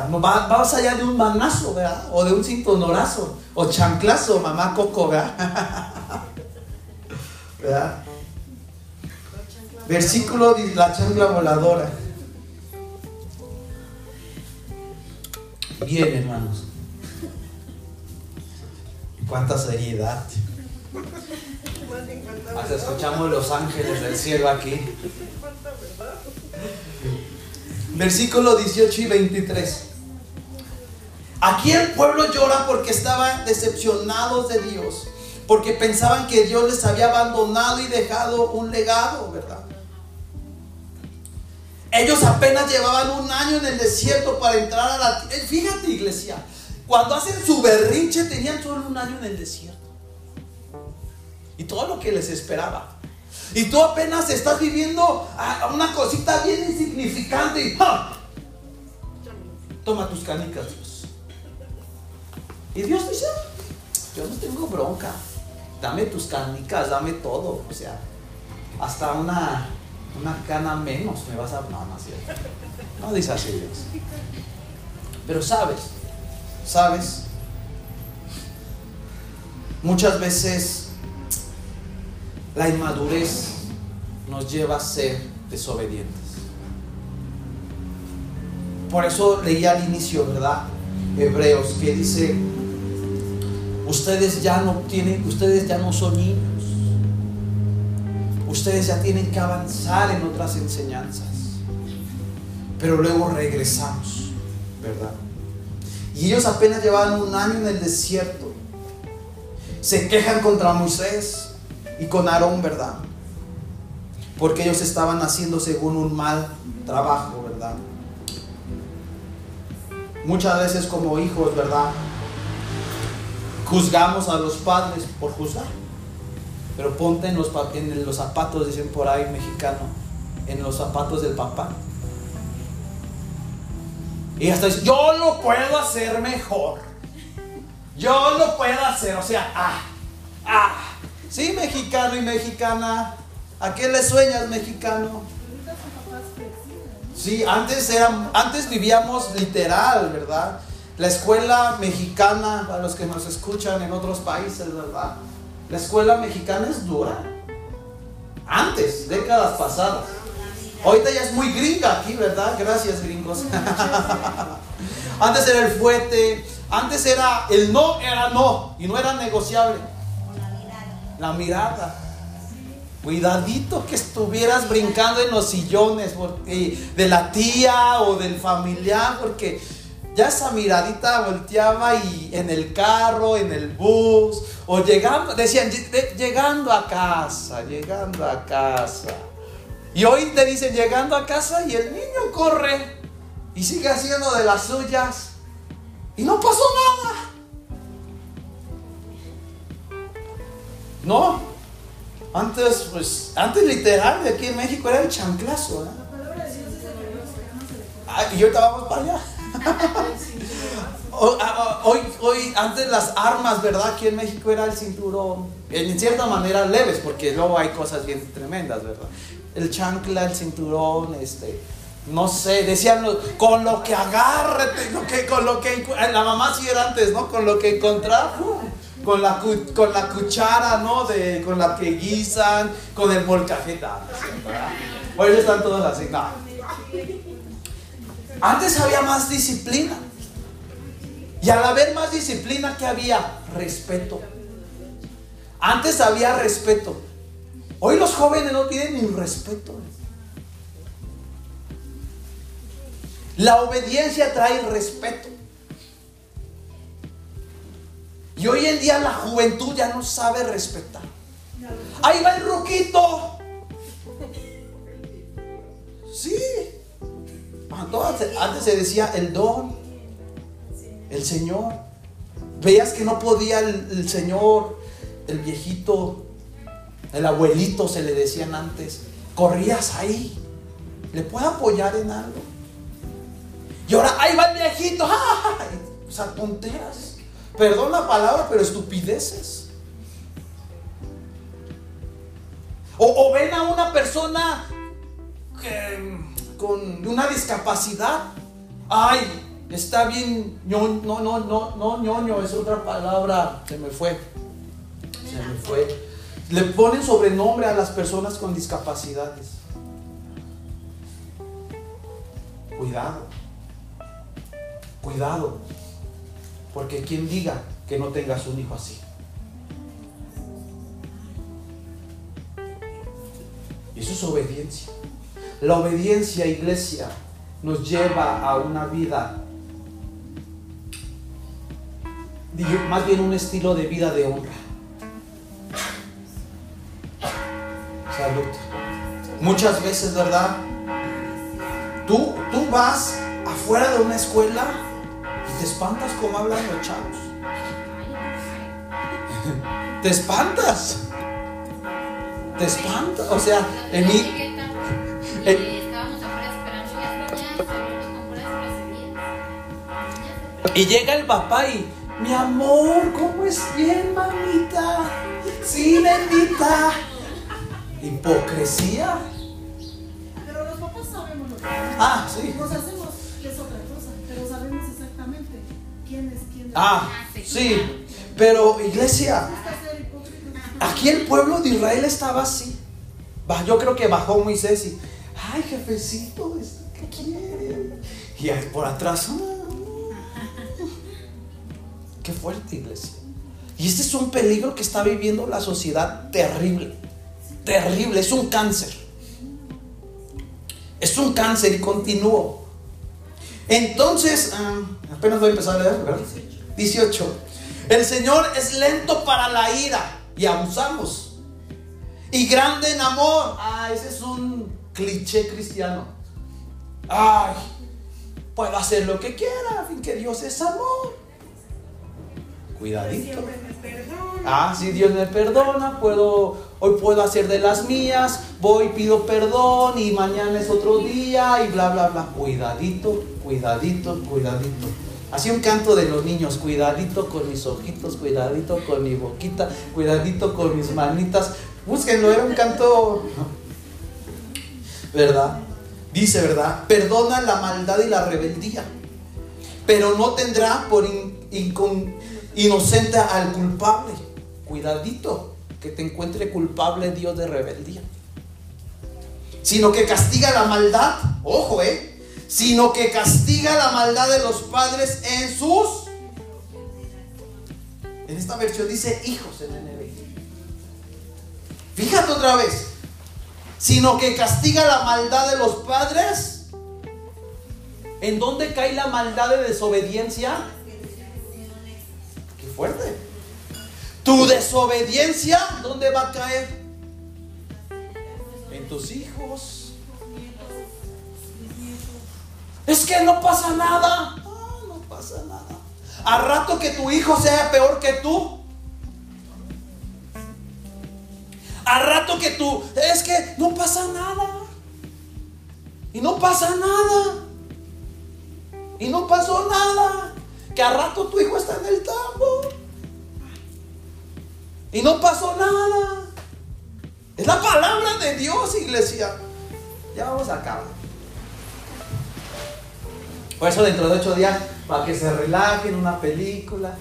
No, va, más allá de un manazo, O de un cintonorazo. O chanclazo, mamá coco, [laughs] Versículo de la chancla voladora. Bien, hermanos. Cuánta seriedad. Hasta escuchamos los ángeles del cielo aquí. Versículo 18 y 23. Aquí el pueblo llora porque estaban decepcionados de Dios, porque pensaban que Dios les había abandonado y dejado un legado, ¿verdad? Ellos apenas llevaban un año en el desierto para entrar a la... Fíjate iglesia, cuando hacen su berrinche tenían solo un año en el desierto y todo lo que les esperaba. Y tú apenas estás viviendo una cosita bien insignificante y toma tus canicas, Dios. Y Dios dice, yo no tengo bronca, dame tus canicas, dame todo, o sea, hasta una, una cana menos me vas a... No, no, no dice así Dios. Pero sabes, sabes, muchas veces la inmadurez nos lleva a ser desobedientes. Por eso leí al inicio, ¿verdad? Hebreos, que dice, ustedes ya no tienen, ustedes ya no son niños. Ustedes ya tienen que avanzar en otras enseñanzas. Pero luego regresamos, ¿verdad? Y ellos apenas llevaban un año en el desierto. Se quejan contra Moisés y con Aarón, ¿verdad? Porque ellos estaban haciendo según un mal trabajo, ¿verdad? Muchas veces como hijos, ¿verdad? Juzgamos a los padres por juzgar. Pero ponte en los, en los zapatos, dicen por ahí mexicano, en los zapatos del papá. Y hasta dice, yo lo puedo hacer mejor. Yo lo puedo hacer, o sea, ah, ah. Sí, mexicano y mexicana. ¿A qué le sueñas, mexicano? Sí, antes, era, antes vivíamos literal, ¿verdad? La escuela mexicana, para los que nos escuchan en otros países, ¿verdad? La escuela mexicana es dura. Antes, décadas pasadas. Ahorita ya es muy gringa aquí, ¿verdad? Gracias, gringos. [laughs] antes era el fuete, antes era el no, era no, y no era negociable la mirada. Cuidadito que estuvieras brincando en los sillones de la tía o del familiar, porque ya esa miradita volteaba y en el carro, en el bus, o llegando, decían, llegando a casa, llegando a casa. Y hoy te dicen llegando a casa y el niño corre y sigue haciendo de las suyas y no pasó nada. No. Antes, pues, antes literal de aquí en México era el chanclazo. ¿eh? Ah, y ahorita vamos para allá. Hoy, hoy, antes las armas, ¿verdad? Aquí en México era el cinturón. En cierta manera leves, porque luego hay cosas bien tremendas, ¿verdad? El chancla, el cinturón, este, no sé, decían con lo que agárrate, con lo que la mamá sí era antes, ¿no? Con lo que encontrar, con la, con la cuchara, ¿no? De, con la que guisan, con el molcajeta. Hoy están todos así, no. Antes había más disciplina. Y al haber más disciplina, ¿qué había? Respeto. Antes había respeto. Hoy los jóvenes no tienen ni respeto. La obediencia trae respeto. Y hoy en día la juventud ya no sabe respetar. Ahí va el roquito. Sí. Antes se decía el don, el Señor. Veías que no podía el, Señor, el viejito, el abuelito se le decían antes. Corrías ahí. ¿Le puedo apoyar en algo? Y ahora ahí va el viejito. O sea, tonteras. Perdón la palabra, pero estupideces. O, ven a una persona una discapacidad. Ay, está bien. No, no, no, no, ñoño, es otra palabra. Se me fue. Se me fue. Le ponen sobrenombre a las personas con discapacidades. Cuidado. Cuidado, porque quien diga que no tengas un hijo así. Eso es obediencia. La obediencia, iglesia, nos lleva a una vida, más bien un estilo de vida de honra. Salud. Muchas veces, ¿verdad? Tú, tú vas afuera de una escuela te espantas como hablan los chavos. [laughs] Te espantas. Te espantas. O sea, en mí. Y llega el papá y, mi amor, ¿cómo es bien, mamita? Sí, bendita. Hipocresía. Pero los papás sabemos lo que Ah, sí. Ah, sí. Pero iglesia, aquí el pueblo de Israel estaba así. Yo creo que bajó Moisés y, ay, jefecito, ¿qué quiere? Y por atrás, ah, qué fuerte iglesia. Y este es un peligro que está viviendo la sociedad terrible. Terrible, es un cáncer. Es un cáncer y continúo. Entonces, ah, apenas voy a empezar a leer, ¿verdad? 18. El Señor es lento para la ira y abusamos. Y grande en amor. Ah, ese es un cliché cristiano. Ay, puedo hacer lo que quiera, fin que Dios es amor. Cuidadito. Ah, si Dios me perdona, puedo, hoy puedo hacer de las mías, voy, pido perdón y mañana es otro día y bla, bla, bla. Cuidadito, cuidadito, cuidadito. Así un canto de los niños, cuidadito con mis ojitos, cuidadito con mi boquita, cuidadito con mis manitas. Búsquenlo, era un canto, ¿verdad? Dice, ¿verdad? Perdona la maldad y la rebeldía, pero no tendrá por inocente al culpable. Cuidadito, que te encuentre culpable Dios de rebeldía. Sino que castiga la maldad, ojo, ¿eh? sino que castiga la maldad de los padres en sus... En esta versión dice hijos en NBI. Fíjate otra vez. Sino que castiga la maldad de los padres. ¿En dónde cae la maldad de desobediencia? Qué fuerte. Tu desobediencia, ¿dónde va a caer? En tus hijos. Es que no pasa nada. No, no pasa nada. A rato que tu hijo sea peor que tú. A rato que tú, es que no pasa nada. Y no pasa nada. Y no pasó nada. Que a rato tu hijo está en el tambo. Y no pasó nada. Es la palabra de Dios, iglesia. Ya vamos a acabar. Por eso dentro de ocho días, para que se relajen, una película,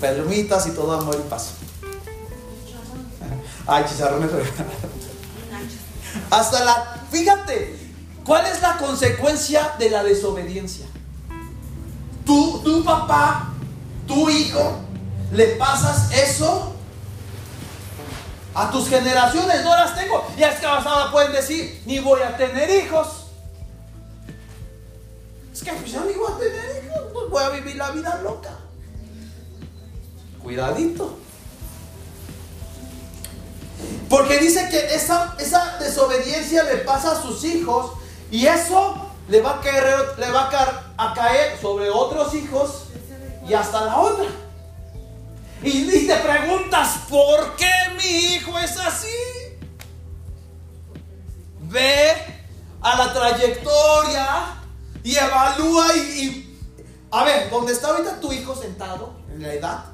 palomitas y todo amor y paz. Ay, chicharrones. Hasta la, fíjate, ¿cuál es la consecuencia de la desobediencia? Tú, tu papá, tu hijo, le pasas eso a tus generaciones, no las tengo. Y es que ahora pueden decir, ni voy a tener hijos. Es que pues, ya ni voy a tener hijos, pues voy a vivir la vida loca. Cuidadito. Porque dice que esa, esa desobediencia le pasa a sus hijos y eso le va a caer, sobre otros hijos y hasta la otra. Y, te preguntas, ¿por qué mi hijo es así? Ve a la trayectoria y evalúa y, a ver, ¿dónde está ahorita tu hijo sentado en la edad?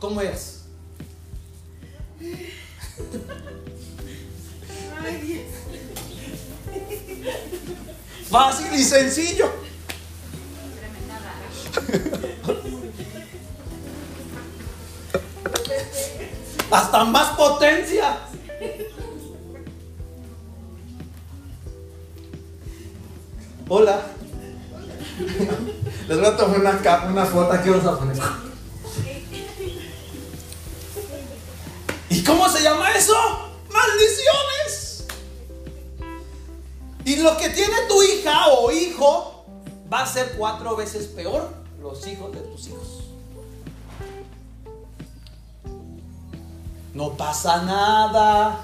¿Cómo es? Fácil y sencillo. Hasta más potencia. Hola. Les voy a tomar una, una foto aquí, vamos a poner. ¿Y cómo se llama eso? Maldiciones. Y lo que tiene tu hija o hijo va a ser cuatro veces peor los hijos de tus hijos. No pasa nada.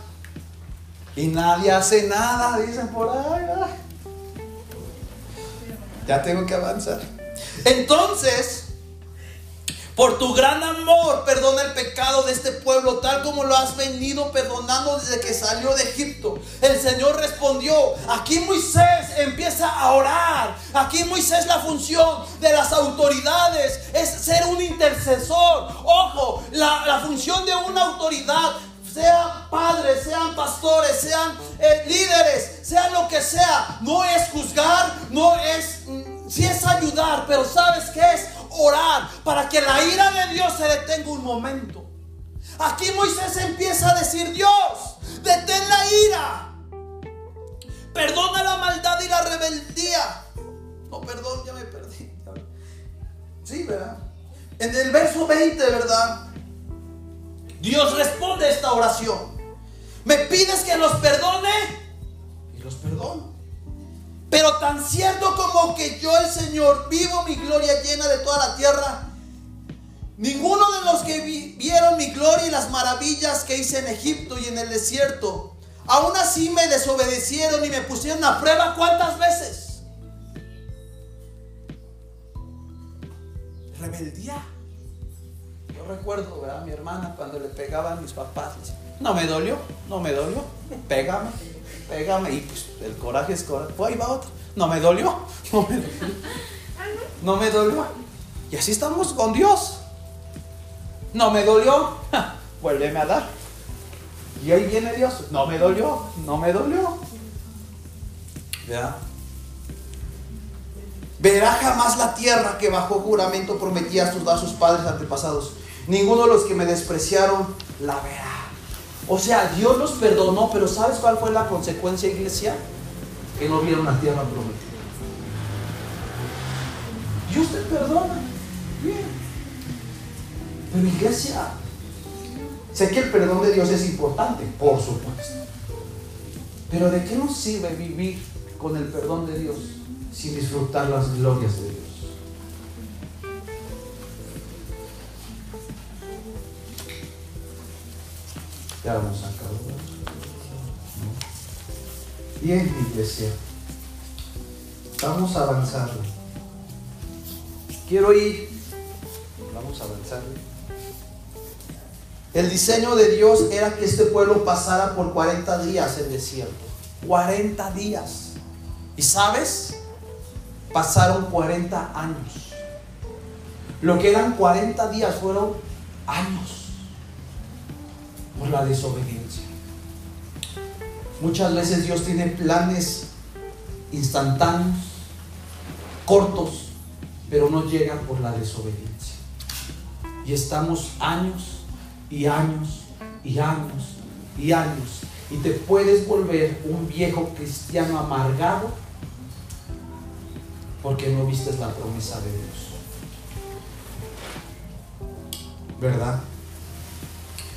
Y nadie hace nada, dicen por ahí. Ya tengo que avanzar. Entonces, por tu gran amor, perdona el pecado de este pueblo, tal como lo has venido perdonando desde que salió de Egipto. El Señor respondió, aquí Moisés empieza a orar. Aquí Moisés la función de las autoridades es ser un intercesor. Ojo, la, función de una autoridad sean padres, sean pastores, sean eh, líderes, sea lo que sea, no es juzgar, no es, mm, si es ayudar, pero ¿sabes qué es? Orar para que la ira de Dios se detenga un momento. Aquí Moisés empieza a decir, Dios, detén la ira. Perdona la maldad y la rebeldía. No, perdón, ya me perdí. Sí, ¿verdad? En el verso 20, ¿verdad? Dios responde esta oración. Me pides que los perdone y los perdono. Pero tan cierto como que yo el Señor vivo mi gloria llena de toda la tierra, ninguno de los que vieron mi gloria y las maravillas que hice en Egipto y en el desierto, aún así me desobedecieron y me pusieron a prueba cuántas veces. Rebeldía. Yo recuerdo, ¿verdad? Mi hermana cuando le pegaban a mis papás, no me dolió, no me dolió, pégame pégame. Y pues el coraje es coraje. Pues ahí va otro. [laughs] No me dolió. No me dolió. Y así estamos con Dios. No me dolió. Vuélveme a dar. Y ahí viene Dios. No me dolió. No me dolió. ¿Ya? Verá jamás la tierra que bajo juramento prometía a sus padres antepasados. Ninguno de los que me despreciaron la verá. O sea, Dios los perdonó, pero ¿sabes cuál fue la consecuencia, iglesia? Que no vieron la tierra prometida. Dios te perdona. Bien. Pero iglesia, sé que el perdón de Dios es importante, por supuesto. Pero ¿de qué nos sirve vivir con el perdón de Dios sin disfrutar las glorias de Dios? Ya vamos a acabar. Bien, iglesia. Vamos a avanzar. Quiero ir. Vamos a avanzar. El diseño de Dios era que este pueblo pasara por 40 días en desierto. 40 días. ¿Y sabes? pasaron 40 años. Lo que eran 40 días fueron años por la desobediencia. Muchas veces Dios tiene planes instantáneos, cortos, pero no llegan por la desobediencia. Y estamos años y años y años y años. Y te puedes volver un viejo cristiano amargado porque no vistes la promesa de Dios. ¿Verdad?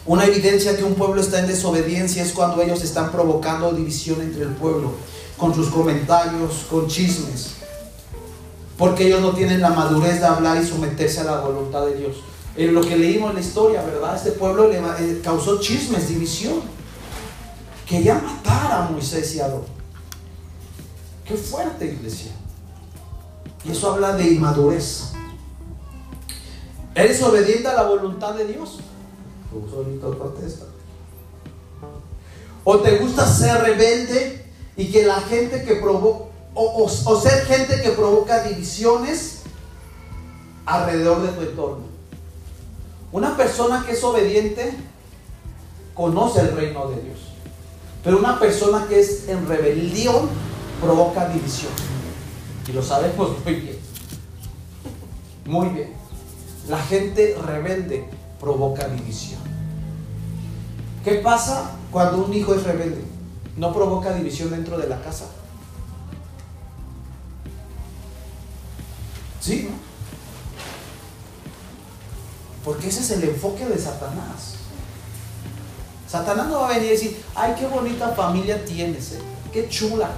Una evidencia que un pueblo está en desobediencia es cuando ellos están provocando división entre el pueblo, con sus comentarios, con chismes, porque ellos no tienen la madurez de hablar y someterse a la voluntad de Dios. En lo que leímos en la historia, ¿verdad? Este pueblo le eh, causó chismes, división. Quería matar a Moisés y a Aarón. Qué fuerte, iglesia. Y eso habla de inmadurez. ¿Eres obediente a la voluntad de Dios? ¿O te gusta ser rebelde y que la gente que provoca, o, o ser gente que provoca divisiones alrededor de tu entorno? Una persona que es obediente conoce el reino de Dios. Pero una persona que es en rebelión provoca división. Y lo sabemos muy bien. Muy bien. La gente rebelde provoca división. ¿Qué pasa cuando un hijo es rebelde? ¿No provoca división dentro de la casa? ¿Sí? Porque ese es el enfoque de Satanás. Satanás no va a venir y decir, ay, qué bonita familia tienes, eh. qué chula.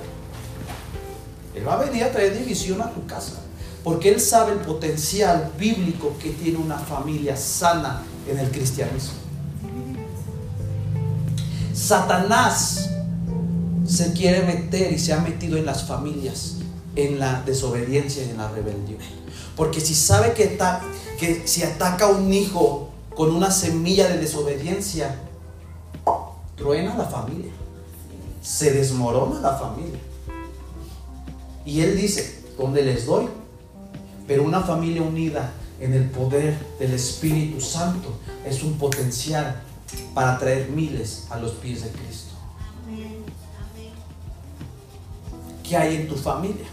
Él va a venir a traer división a tu casa. Porque Él sabe el potencial bíblico que tiene una familia sana en el cristianismo. Satanás se quiere meter y se ha metido en las familias, en la desobediencia y en la rebelión. Porque si sabe que, que si ataca a un hijo con una semilla de desobediencia, truena la familia, se desmorona la familia. Y él dice, donde les doy, pero una familia unida en el poder del Espíritu Santo es un potencial para traer miles a los pies de Cristo. ¿Qué hay en tu familia?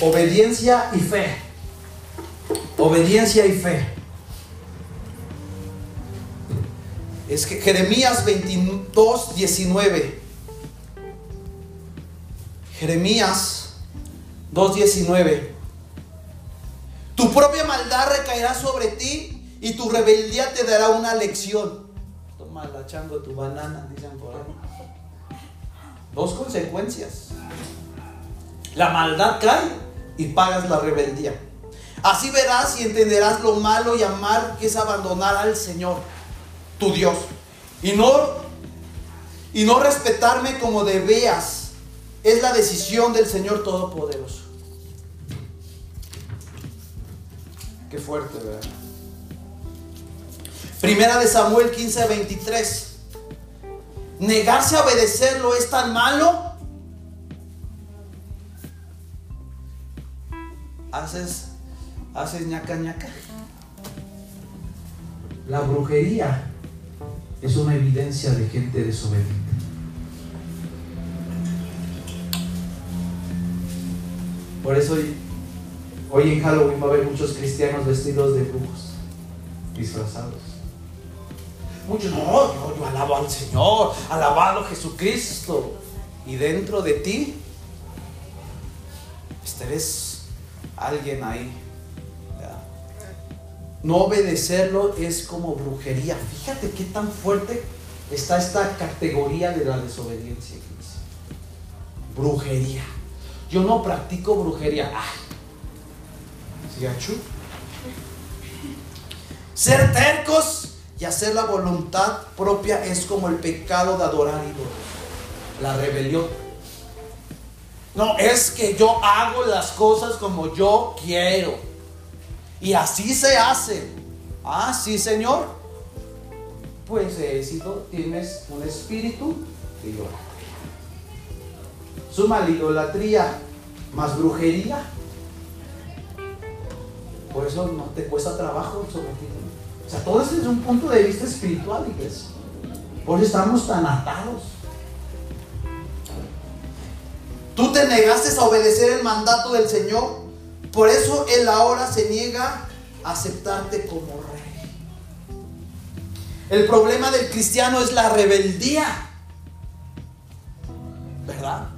Obediencia y fe. Obediencia y fe. Es que Jeremías 22, 19. Jeremías 2.19. Tu propia maldad recaerá sobre ti y tu rebeldía te dará una lección. Toma la chango tu banana, dicen por ahí. Dos consecuencias. La maldad cae y pagas la rebeldía. Así verás y entenderás lo malo y amar que es abandonar al Señor, tu Dios. Y no, y no respetarme como debías es la decisión del Señor Todopoderoso. Qué fuerte, ¿verdad? Primera de Samuel 15, 23. Negarse a obedecerlo es tan malo. Haces, haces ñaca ñaca. La brujería es una evidencia de gente desobediente. Por eso hoy, en Halloween va a haber muchos cristianos vestidos de brujos, disfrazados. Muchos, no, yo, alabo al Señor, alabado Jesucristo. Y dentro de ti, estés alguien ahí. No obedecerlo es como brujería. Fíjate qué tan fuerte está esta categoría de la desobediencia. Brujería. Yo no practico brujería. Ser tercos y hacer la voluntad propia es como el pecado de adorar ídolos. La rebelión. No, es que yo hago las cosas como yo quiero. Y así se hace. Ah, sí, Señor. Pues tienes un espíritu de llorar. Suma la idolatría más brujería. Por eso no te cuesta trabajo someter. O sea, todo eso es un punto de vista espiritual, iglesia. Por eso estamos tan atados. Tú te negaste a obedecer el mandato del Señor. Por eso Él ahora se niega a aceptarte como rey. El problema del cristiano es la rebeldía. ¿Verdad?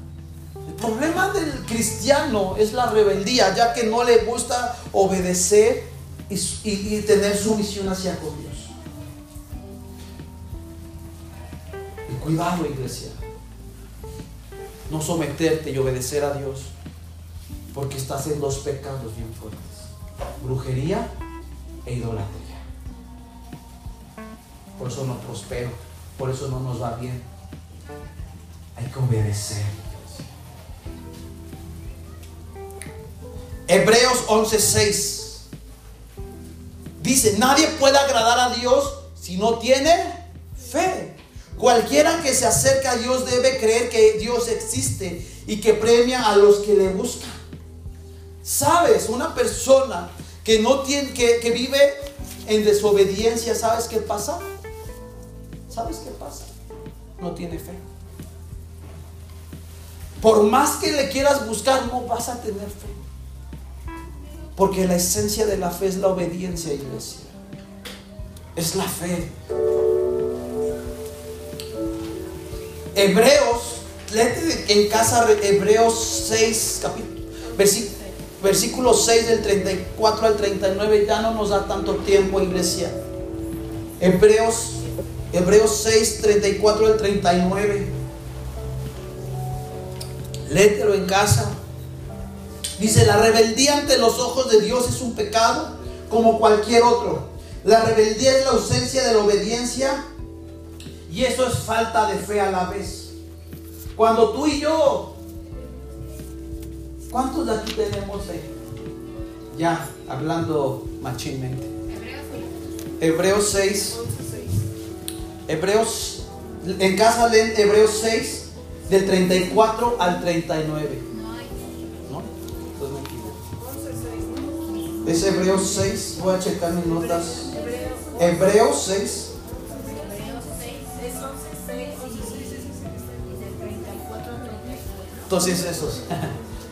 Problema del cristiano es la rebeldía, ya que no le gusta obedecer y, tener sumisión hacia con Dios. Y cuidado, iglesia. No someterte y obedecer a Dios, porque estás en dos pecados bien fuertes. Brujería e idolatría. Por eso no prospero, por eso no nos va bien. Hay que obedecer. Hebreos 11:6 Dice, nadie puede agradar a Dios si no tiene fe. Cualquiera que se acerque a Dios debe creer que Dios existe y que premia a los que le buscan. ¿Sabes? Una persona que no tiene, que, que vive en desobediencia, ¿sabes qué pasa? ¿Sabes qué pasa? No tiene fe. Por más que le quieras buscar, no vas a tener fe. Porque la esencia de la fe es la obediencia, iglesia. Es la fe. Hebreos, léete en casa Hebreos 6, versículo 6 del 34 al 39, ya no nos da tanto tiempo, iglesia. Hebreos, Hebreos 6, 34 al 39. Léetelo en casa. Dice, la rebeldía ante los ojos de Dios es un pecado como cualquier otro. La rebeldía es la ausencia de la obediencia y eso es falta de fe a la vez. Cuando tú y yo, ¿cuántos de aquí tenemos? Ya, hablando machinmente. Hebreos 6. Hebreos, en casa leen Hebreos 6, del 34 al 39. Es Hebreos 6. Voy a checar mis notas. [laughs] Hebreos 6. Entonces esos.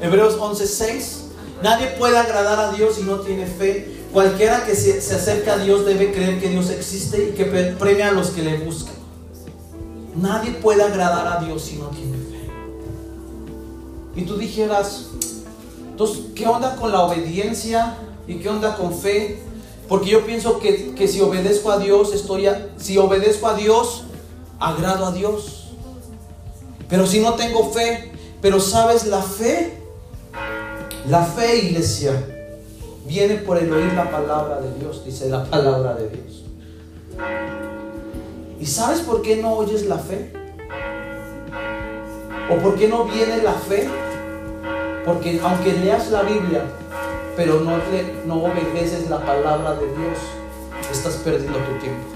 Hebreos 11, 6. Nadie puede agradar a Dios si no tiene fe. Cualquiera que se, se acerca a Dios debe creer que Dios existe y que premia a los que le buscan. Nadie puede agradar a Dios si no tiene fe. Y tú dijeras, entonces, ¿qué onda con la obediencia? ¿Y qué onda con fe? Porque yo pienso que, si obedezco a Dios, estoy si obedezco a Dios, agrado a Dios. Pero si no tengo fe, pero sabes, la fe, la fe, iglesia, viene por el oír la palabra de Dios, dice la palabra de Dios. ¿Y sabes por qué no oyes la fe? ¿O por qué no viene la fe? Porque aunque leas la Biblia, pero no, no obedeces la palabra de Dios, estás perdiendo tu tiempo.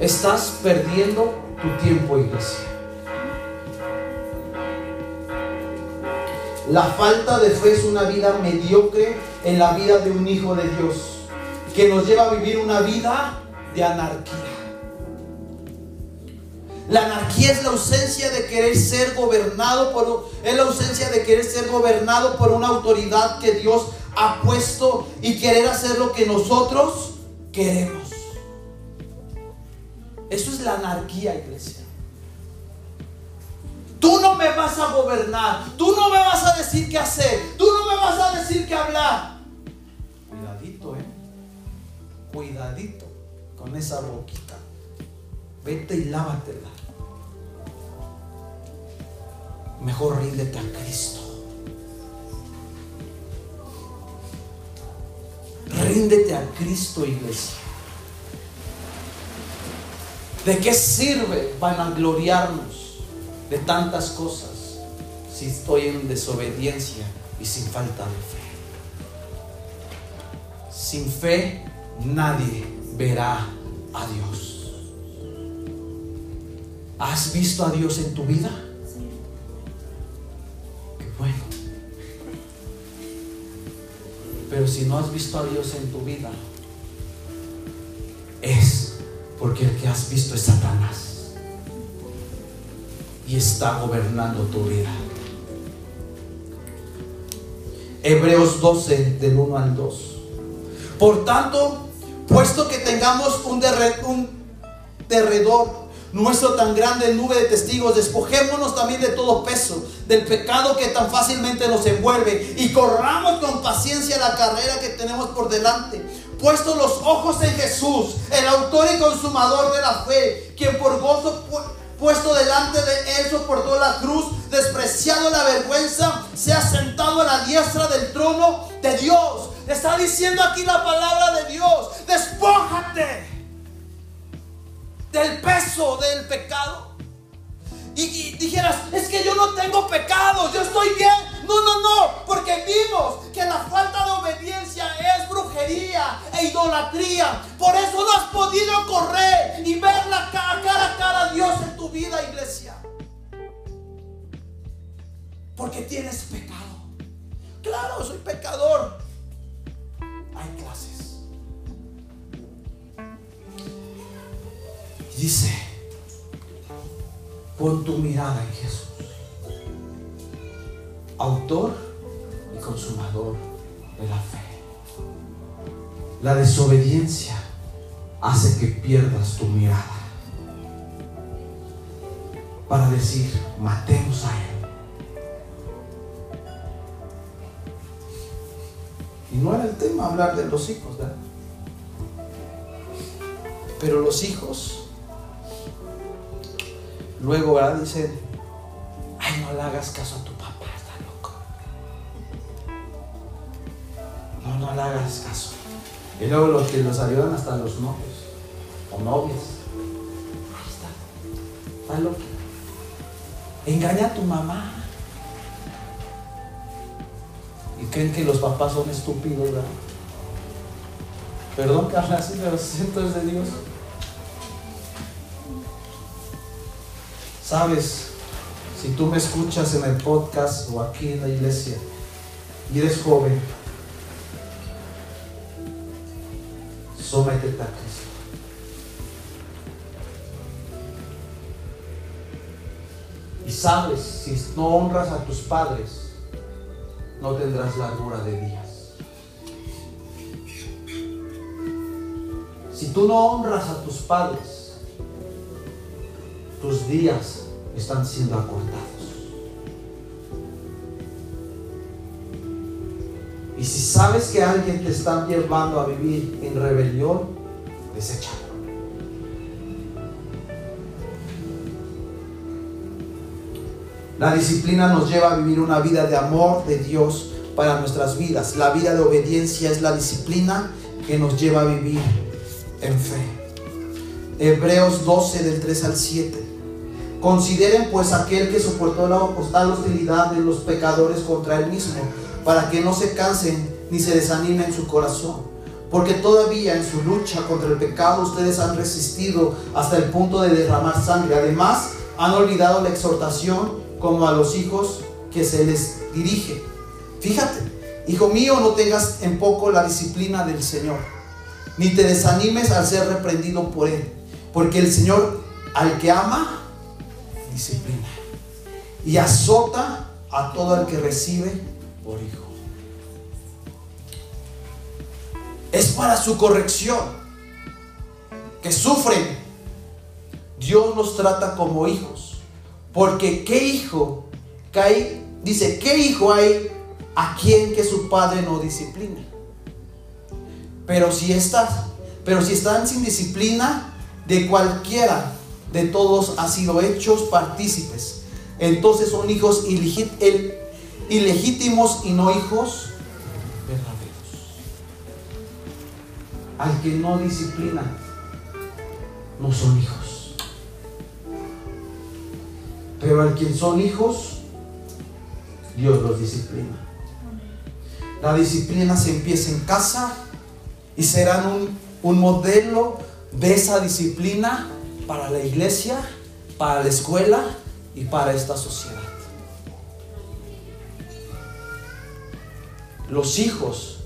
Estás perdiendo tu tiempo, iglesia. La falta de fe es una vida mediocre en la vida de un hijo de Dios, que nos lleva a vivir una vida de anarquía. La anarquía es la ausencia de querer ser gobernado por es la ausencia de querer ser gobernado por una autoridad que Dios ha puesto y querer hacer lo que nosotros queremos. Eso es la anarquía, iglesia. Tú no me vas a gobernar, tú no me vas a decir qué hacer, tú no me vas a decir qué hablar. Cuidadito, eh. Cuidadito con esa boquita. Vete y lávatela. Mejor ríndete a Cristo. Ríndete a Cristo, iglesia. ¿De qué sirve vanagloriarnos de tantas cosas si estoy en desobediencia y sin falta de fe? Sin fe nadie verá a Dios. ¿Has visto a Dios en tu vida? Pero si no has visto a Dios en tu vida, es porque el que has visto es Satanás. Y está gobernando tu vida. Hebreos 12, del 1 al 2. Por tanto, puesto que tengamos un, derre- un derredor nuestro tan grande nube de testigos, despojémonos también de todo peso, del pecado que tan fácilmente nos envuelve y corramos con paciencia la carrera que tenemos por delante. Puesto los ojos en Jesús, el autor y consumador de la fe, quien por gozo pu- puesto delante de él soportó la cruz, despreciado la vergüenza, se ha sentado a la diestra del trono de Dios. Está diciendo aquí la palabra de Dios, despójate del peso del pecado. Y, dijeras, es que yo no tengo pecado, yo estoy bien. No, no, no, porque vimos que la falta de obediencia es brujería e idolatría. Por eso no has podido correr y ver la cara, cara a cara a Dios en tu vida, iglesia. Porque tienes pecado. Claro, soy pecador. Hay clases. Dice, pon tu mirada en Jesús, autor y consumador de la fe. La desobediencia hace que pierdas tu mirada para decir, matemos a él. Y no era el tema hablar de los hijos, ¿verdad? Pero los hijos Luego, ¿verdad? Dicen, ay, no le hagas caso a tu papá, está loco. No, no le hagas caso. Y luego los que los ayudan hasta los novios o novias. Ahí está, está loco. Engaña a tu mamá. Y creen que los papás son estúpidos, ¿verdad? Perdón que hable así, pero [laughs] siento de Dios. Sabes, si tú me escuchas en el podcast o aquí en la iglesia y eres joven, sométete a Cristo. Y sabes, si no honras a tus padres, no tendrás largura de días. Si tú no honras a tus padres, tus días están siendo acortados. Y si sabes que alguien te está llevando a vivir en rebelión, deséchalo. La disciplina nos lleva a vivir una vida de amor de Dios para nuestras vidas. La vida de obediencia es la disciplina que nos lleva a vivir en fe. Hebreos 12 del 3 al 7. Consideren pues aquel que soportó la hostilidad de los pecadores contra él mismo, para que no se cansen ni se desanimen su corazón. Porque todavía en su lucha contra el pecado ustedes han resistido hasta el punto de derramar sangre. Además, han olvidado la exhortación como a los hijos que se les dirige. Fíjate, hijo mío, no tengas en poco la disciplina del Señor, ni te desanimes al ser reprendido por Él, porque el Señor al que ama, disciplina y azota a todo el que recibe por hijo. Es para su corrección que sufren. Dios nos trata como hijos. Porque qué hijo cae, dice, ¿qué hijo hay a quien que su padre no disciplina? Pero si estás, pero si están sin disciplina de cualquiera de todos ha sido hechos partícipes. Entonces son hijos ilegítimos y no hijos verdaderos. Al que no disciplina, no son hijos. Pero al quien son hijos, Dios los disciplina. La disciplina se empieza en casa y serán un modelo de esa disciplina para la iglesia para la escuela y para esta sociedad. Los hijos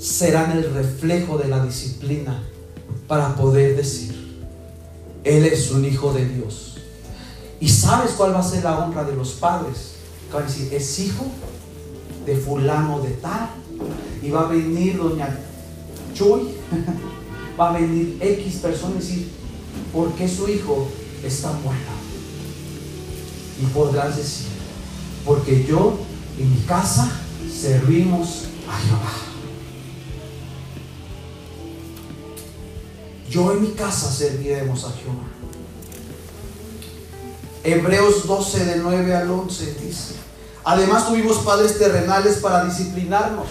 serán el reflejo de la disciplina para poder decir, Él es un hijo de Dios. ¿Y sabes cuál va a ser la honra de los padres? van a decir, es hijo de fulano de tal. Y va a venir doña Chuy, [laughs] va a venir X persona y decir, ¿por qué su hijo está muerto? Y podrás decir, porque yo en mi casa servimos a Jehová. Yo en mi casa serviremos a Jehová. Hebreos 12 de 9 al 11 dice, además tuvimos padres terrenales para disciplinarnos.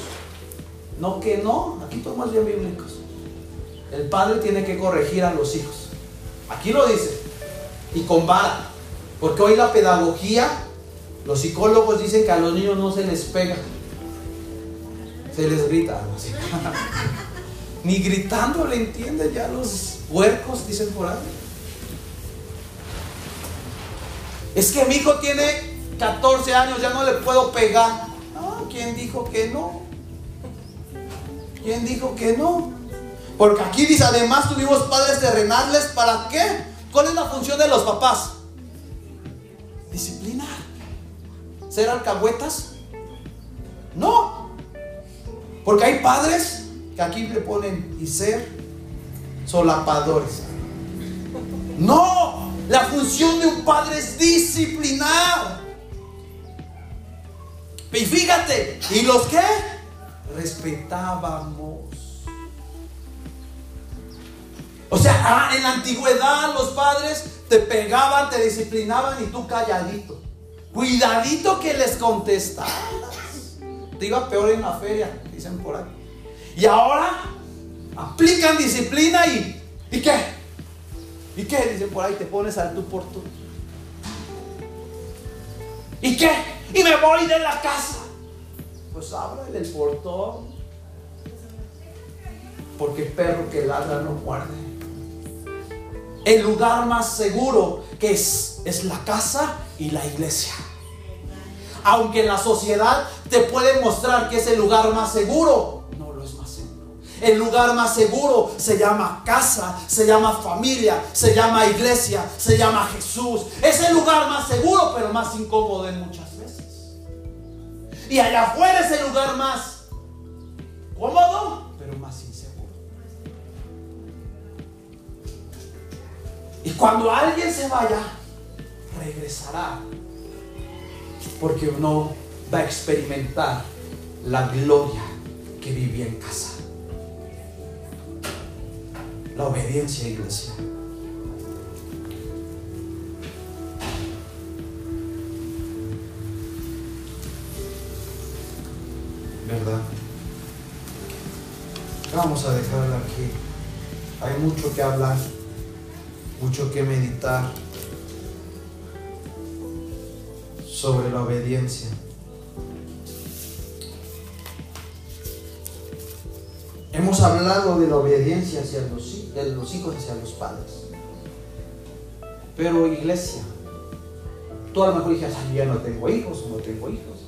No que no, aquí tomas bien bíblicos. El padre tiene que corregir a los hijos. Aquí lo dice. Y con vara. Porque hoy la pedagogía, los psicólogos dicen que a los niños no se les pega. Se les grita. [laughs] Ni gritando le entienden ya los huercos, dicen por ahí. Es que mi hijo tiene 14 años, ya no le puedo pegar. No, ¿quién dijo que no? ¿Quién dijo que no? Porque aquí dice, además tuvimos padres terrenales, ¿para qué? ¿Cuál es la función de los papás? Disciplinar. ¿Ser alcahuetas? No. Porque hay padres que aquí le ponen y ser solapadores. No. La función de un padre es disciplinar. Y fíjate, ¿y los qué? Respetábamos. O sea, ah, en la antigüedad los padres te pegaban, te disciplinaban y tú calladito. Cuidadito que les contestabas. Te iba peor en la feria, dicen por ahí. Y ahora aplican disciplina y ¿y qué? ¿Y qué? Dicen por ahí, te pones al tú por. ¿Y qué? Y me voy de la casa. Pues ábrele el portón. Porque perro que ladra no guarde. El lugar más seguro que es, es la casa y la iglesia. Aunque la sociedad te puede mostrar que es el lugar más seguro, el lugar más seguro se llama casa, se llama familia, se llama iglesia, se llama Jesús. Es el lugar más seguro, pero más incómodo en muchas veces. Y allá afuera es el lugar más cómodo, Y cuando alguien se vaya, regresará. Porque uno va a experimentar la gloria que vivía en casa la obediencia, iglesia. ¿Verdad? Vamos a dejarla aquí. Hay mucho que hablar, mucho que meditar sobre la obediencia. Hemos hablado de la obediencia hacia los, de los hijos hacia los padres. Pero iglesia, tú a lo mejor dices, ya no tengo hijos, no tengo hijos.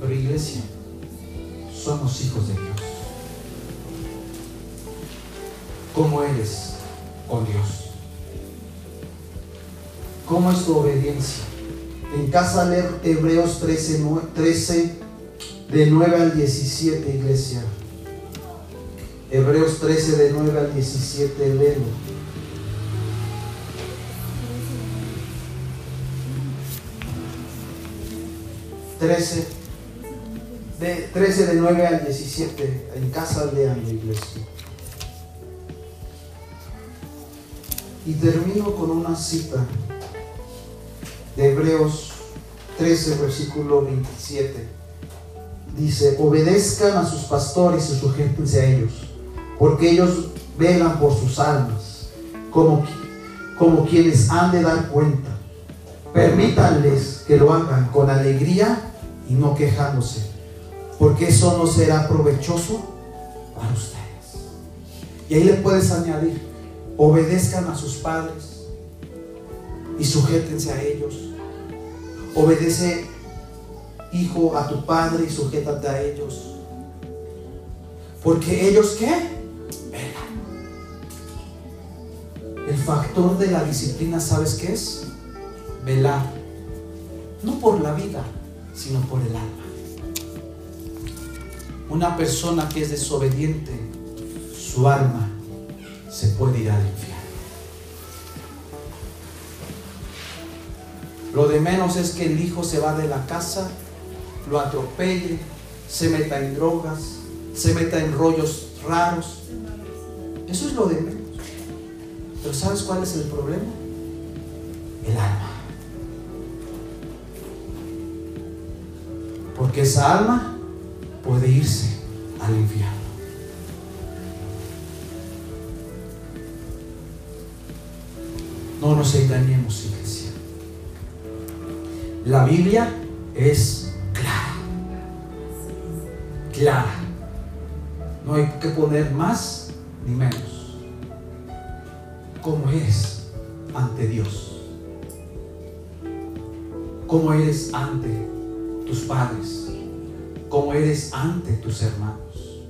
Pero iglesia, somos hijos de Dios. ¿Cómo eres con Dios? ¿Cómo es tu obediencia? En casa leer Hebreos 13, 13 de 9 al 17, iglesia. Hebreos 13 de 9 al 17, léelo. Trece de, 13 de 9 al 17 en casa lean la iglesia. Y termino con una cita de Hebreos 13, versículo 27. Dice, obedezcan a sus pastores y sujétense a ellos porque ellos velan por sus almas, como, como quienes han de dar cuenta. Permítanles que lo hagan con alegría y no quejándose, porque eso no será provechoso para ustedes. Y ahí le puedes añadir, obedezcan a sus padres, y sujétense a ellos. Obedece, hijo, a tu padre y sujétate a ellos. Porque ellos qué? Velan. El factor de la disciplina, ¿sabes qué es? Velar. No por la vida, sino por el alma. Una persona que es desobediente, su alma se puede ir al infierno. Lo de menos es que el hijo se va de la casa, lo atropelle, se meta en drogas, se meta en rollos raros. Eso es lo de menos. Pero ¿sabes cuál es el problema? El alma. Porque esa alma puede irse al infierno. No nos engañemos, iglesia. La Biblia es clara. Clara. No hay que poner más ni menos. ¿Cómo eres ante Dios? ¿Cómo eres ante tus padres? ¿Cómo eres ante tus hermanos?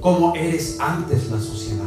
¿Cómo eres ante la sociedad?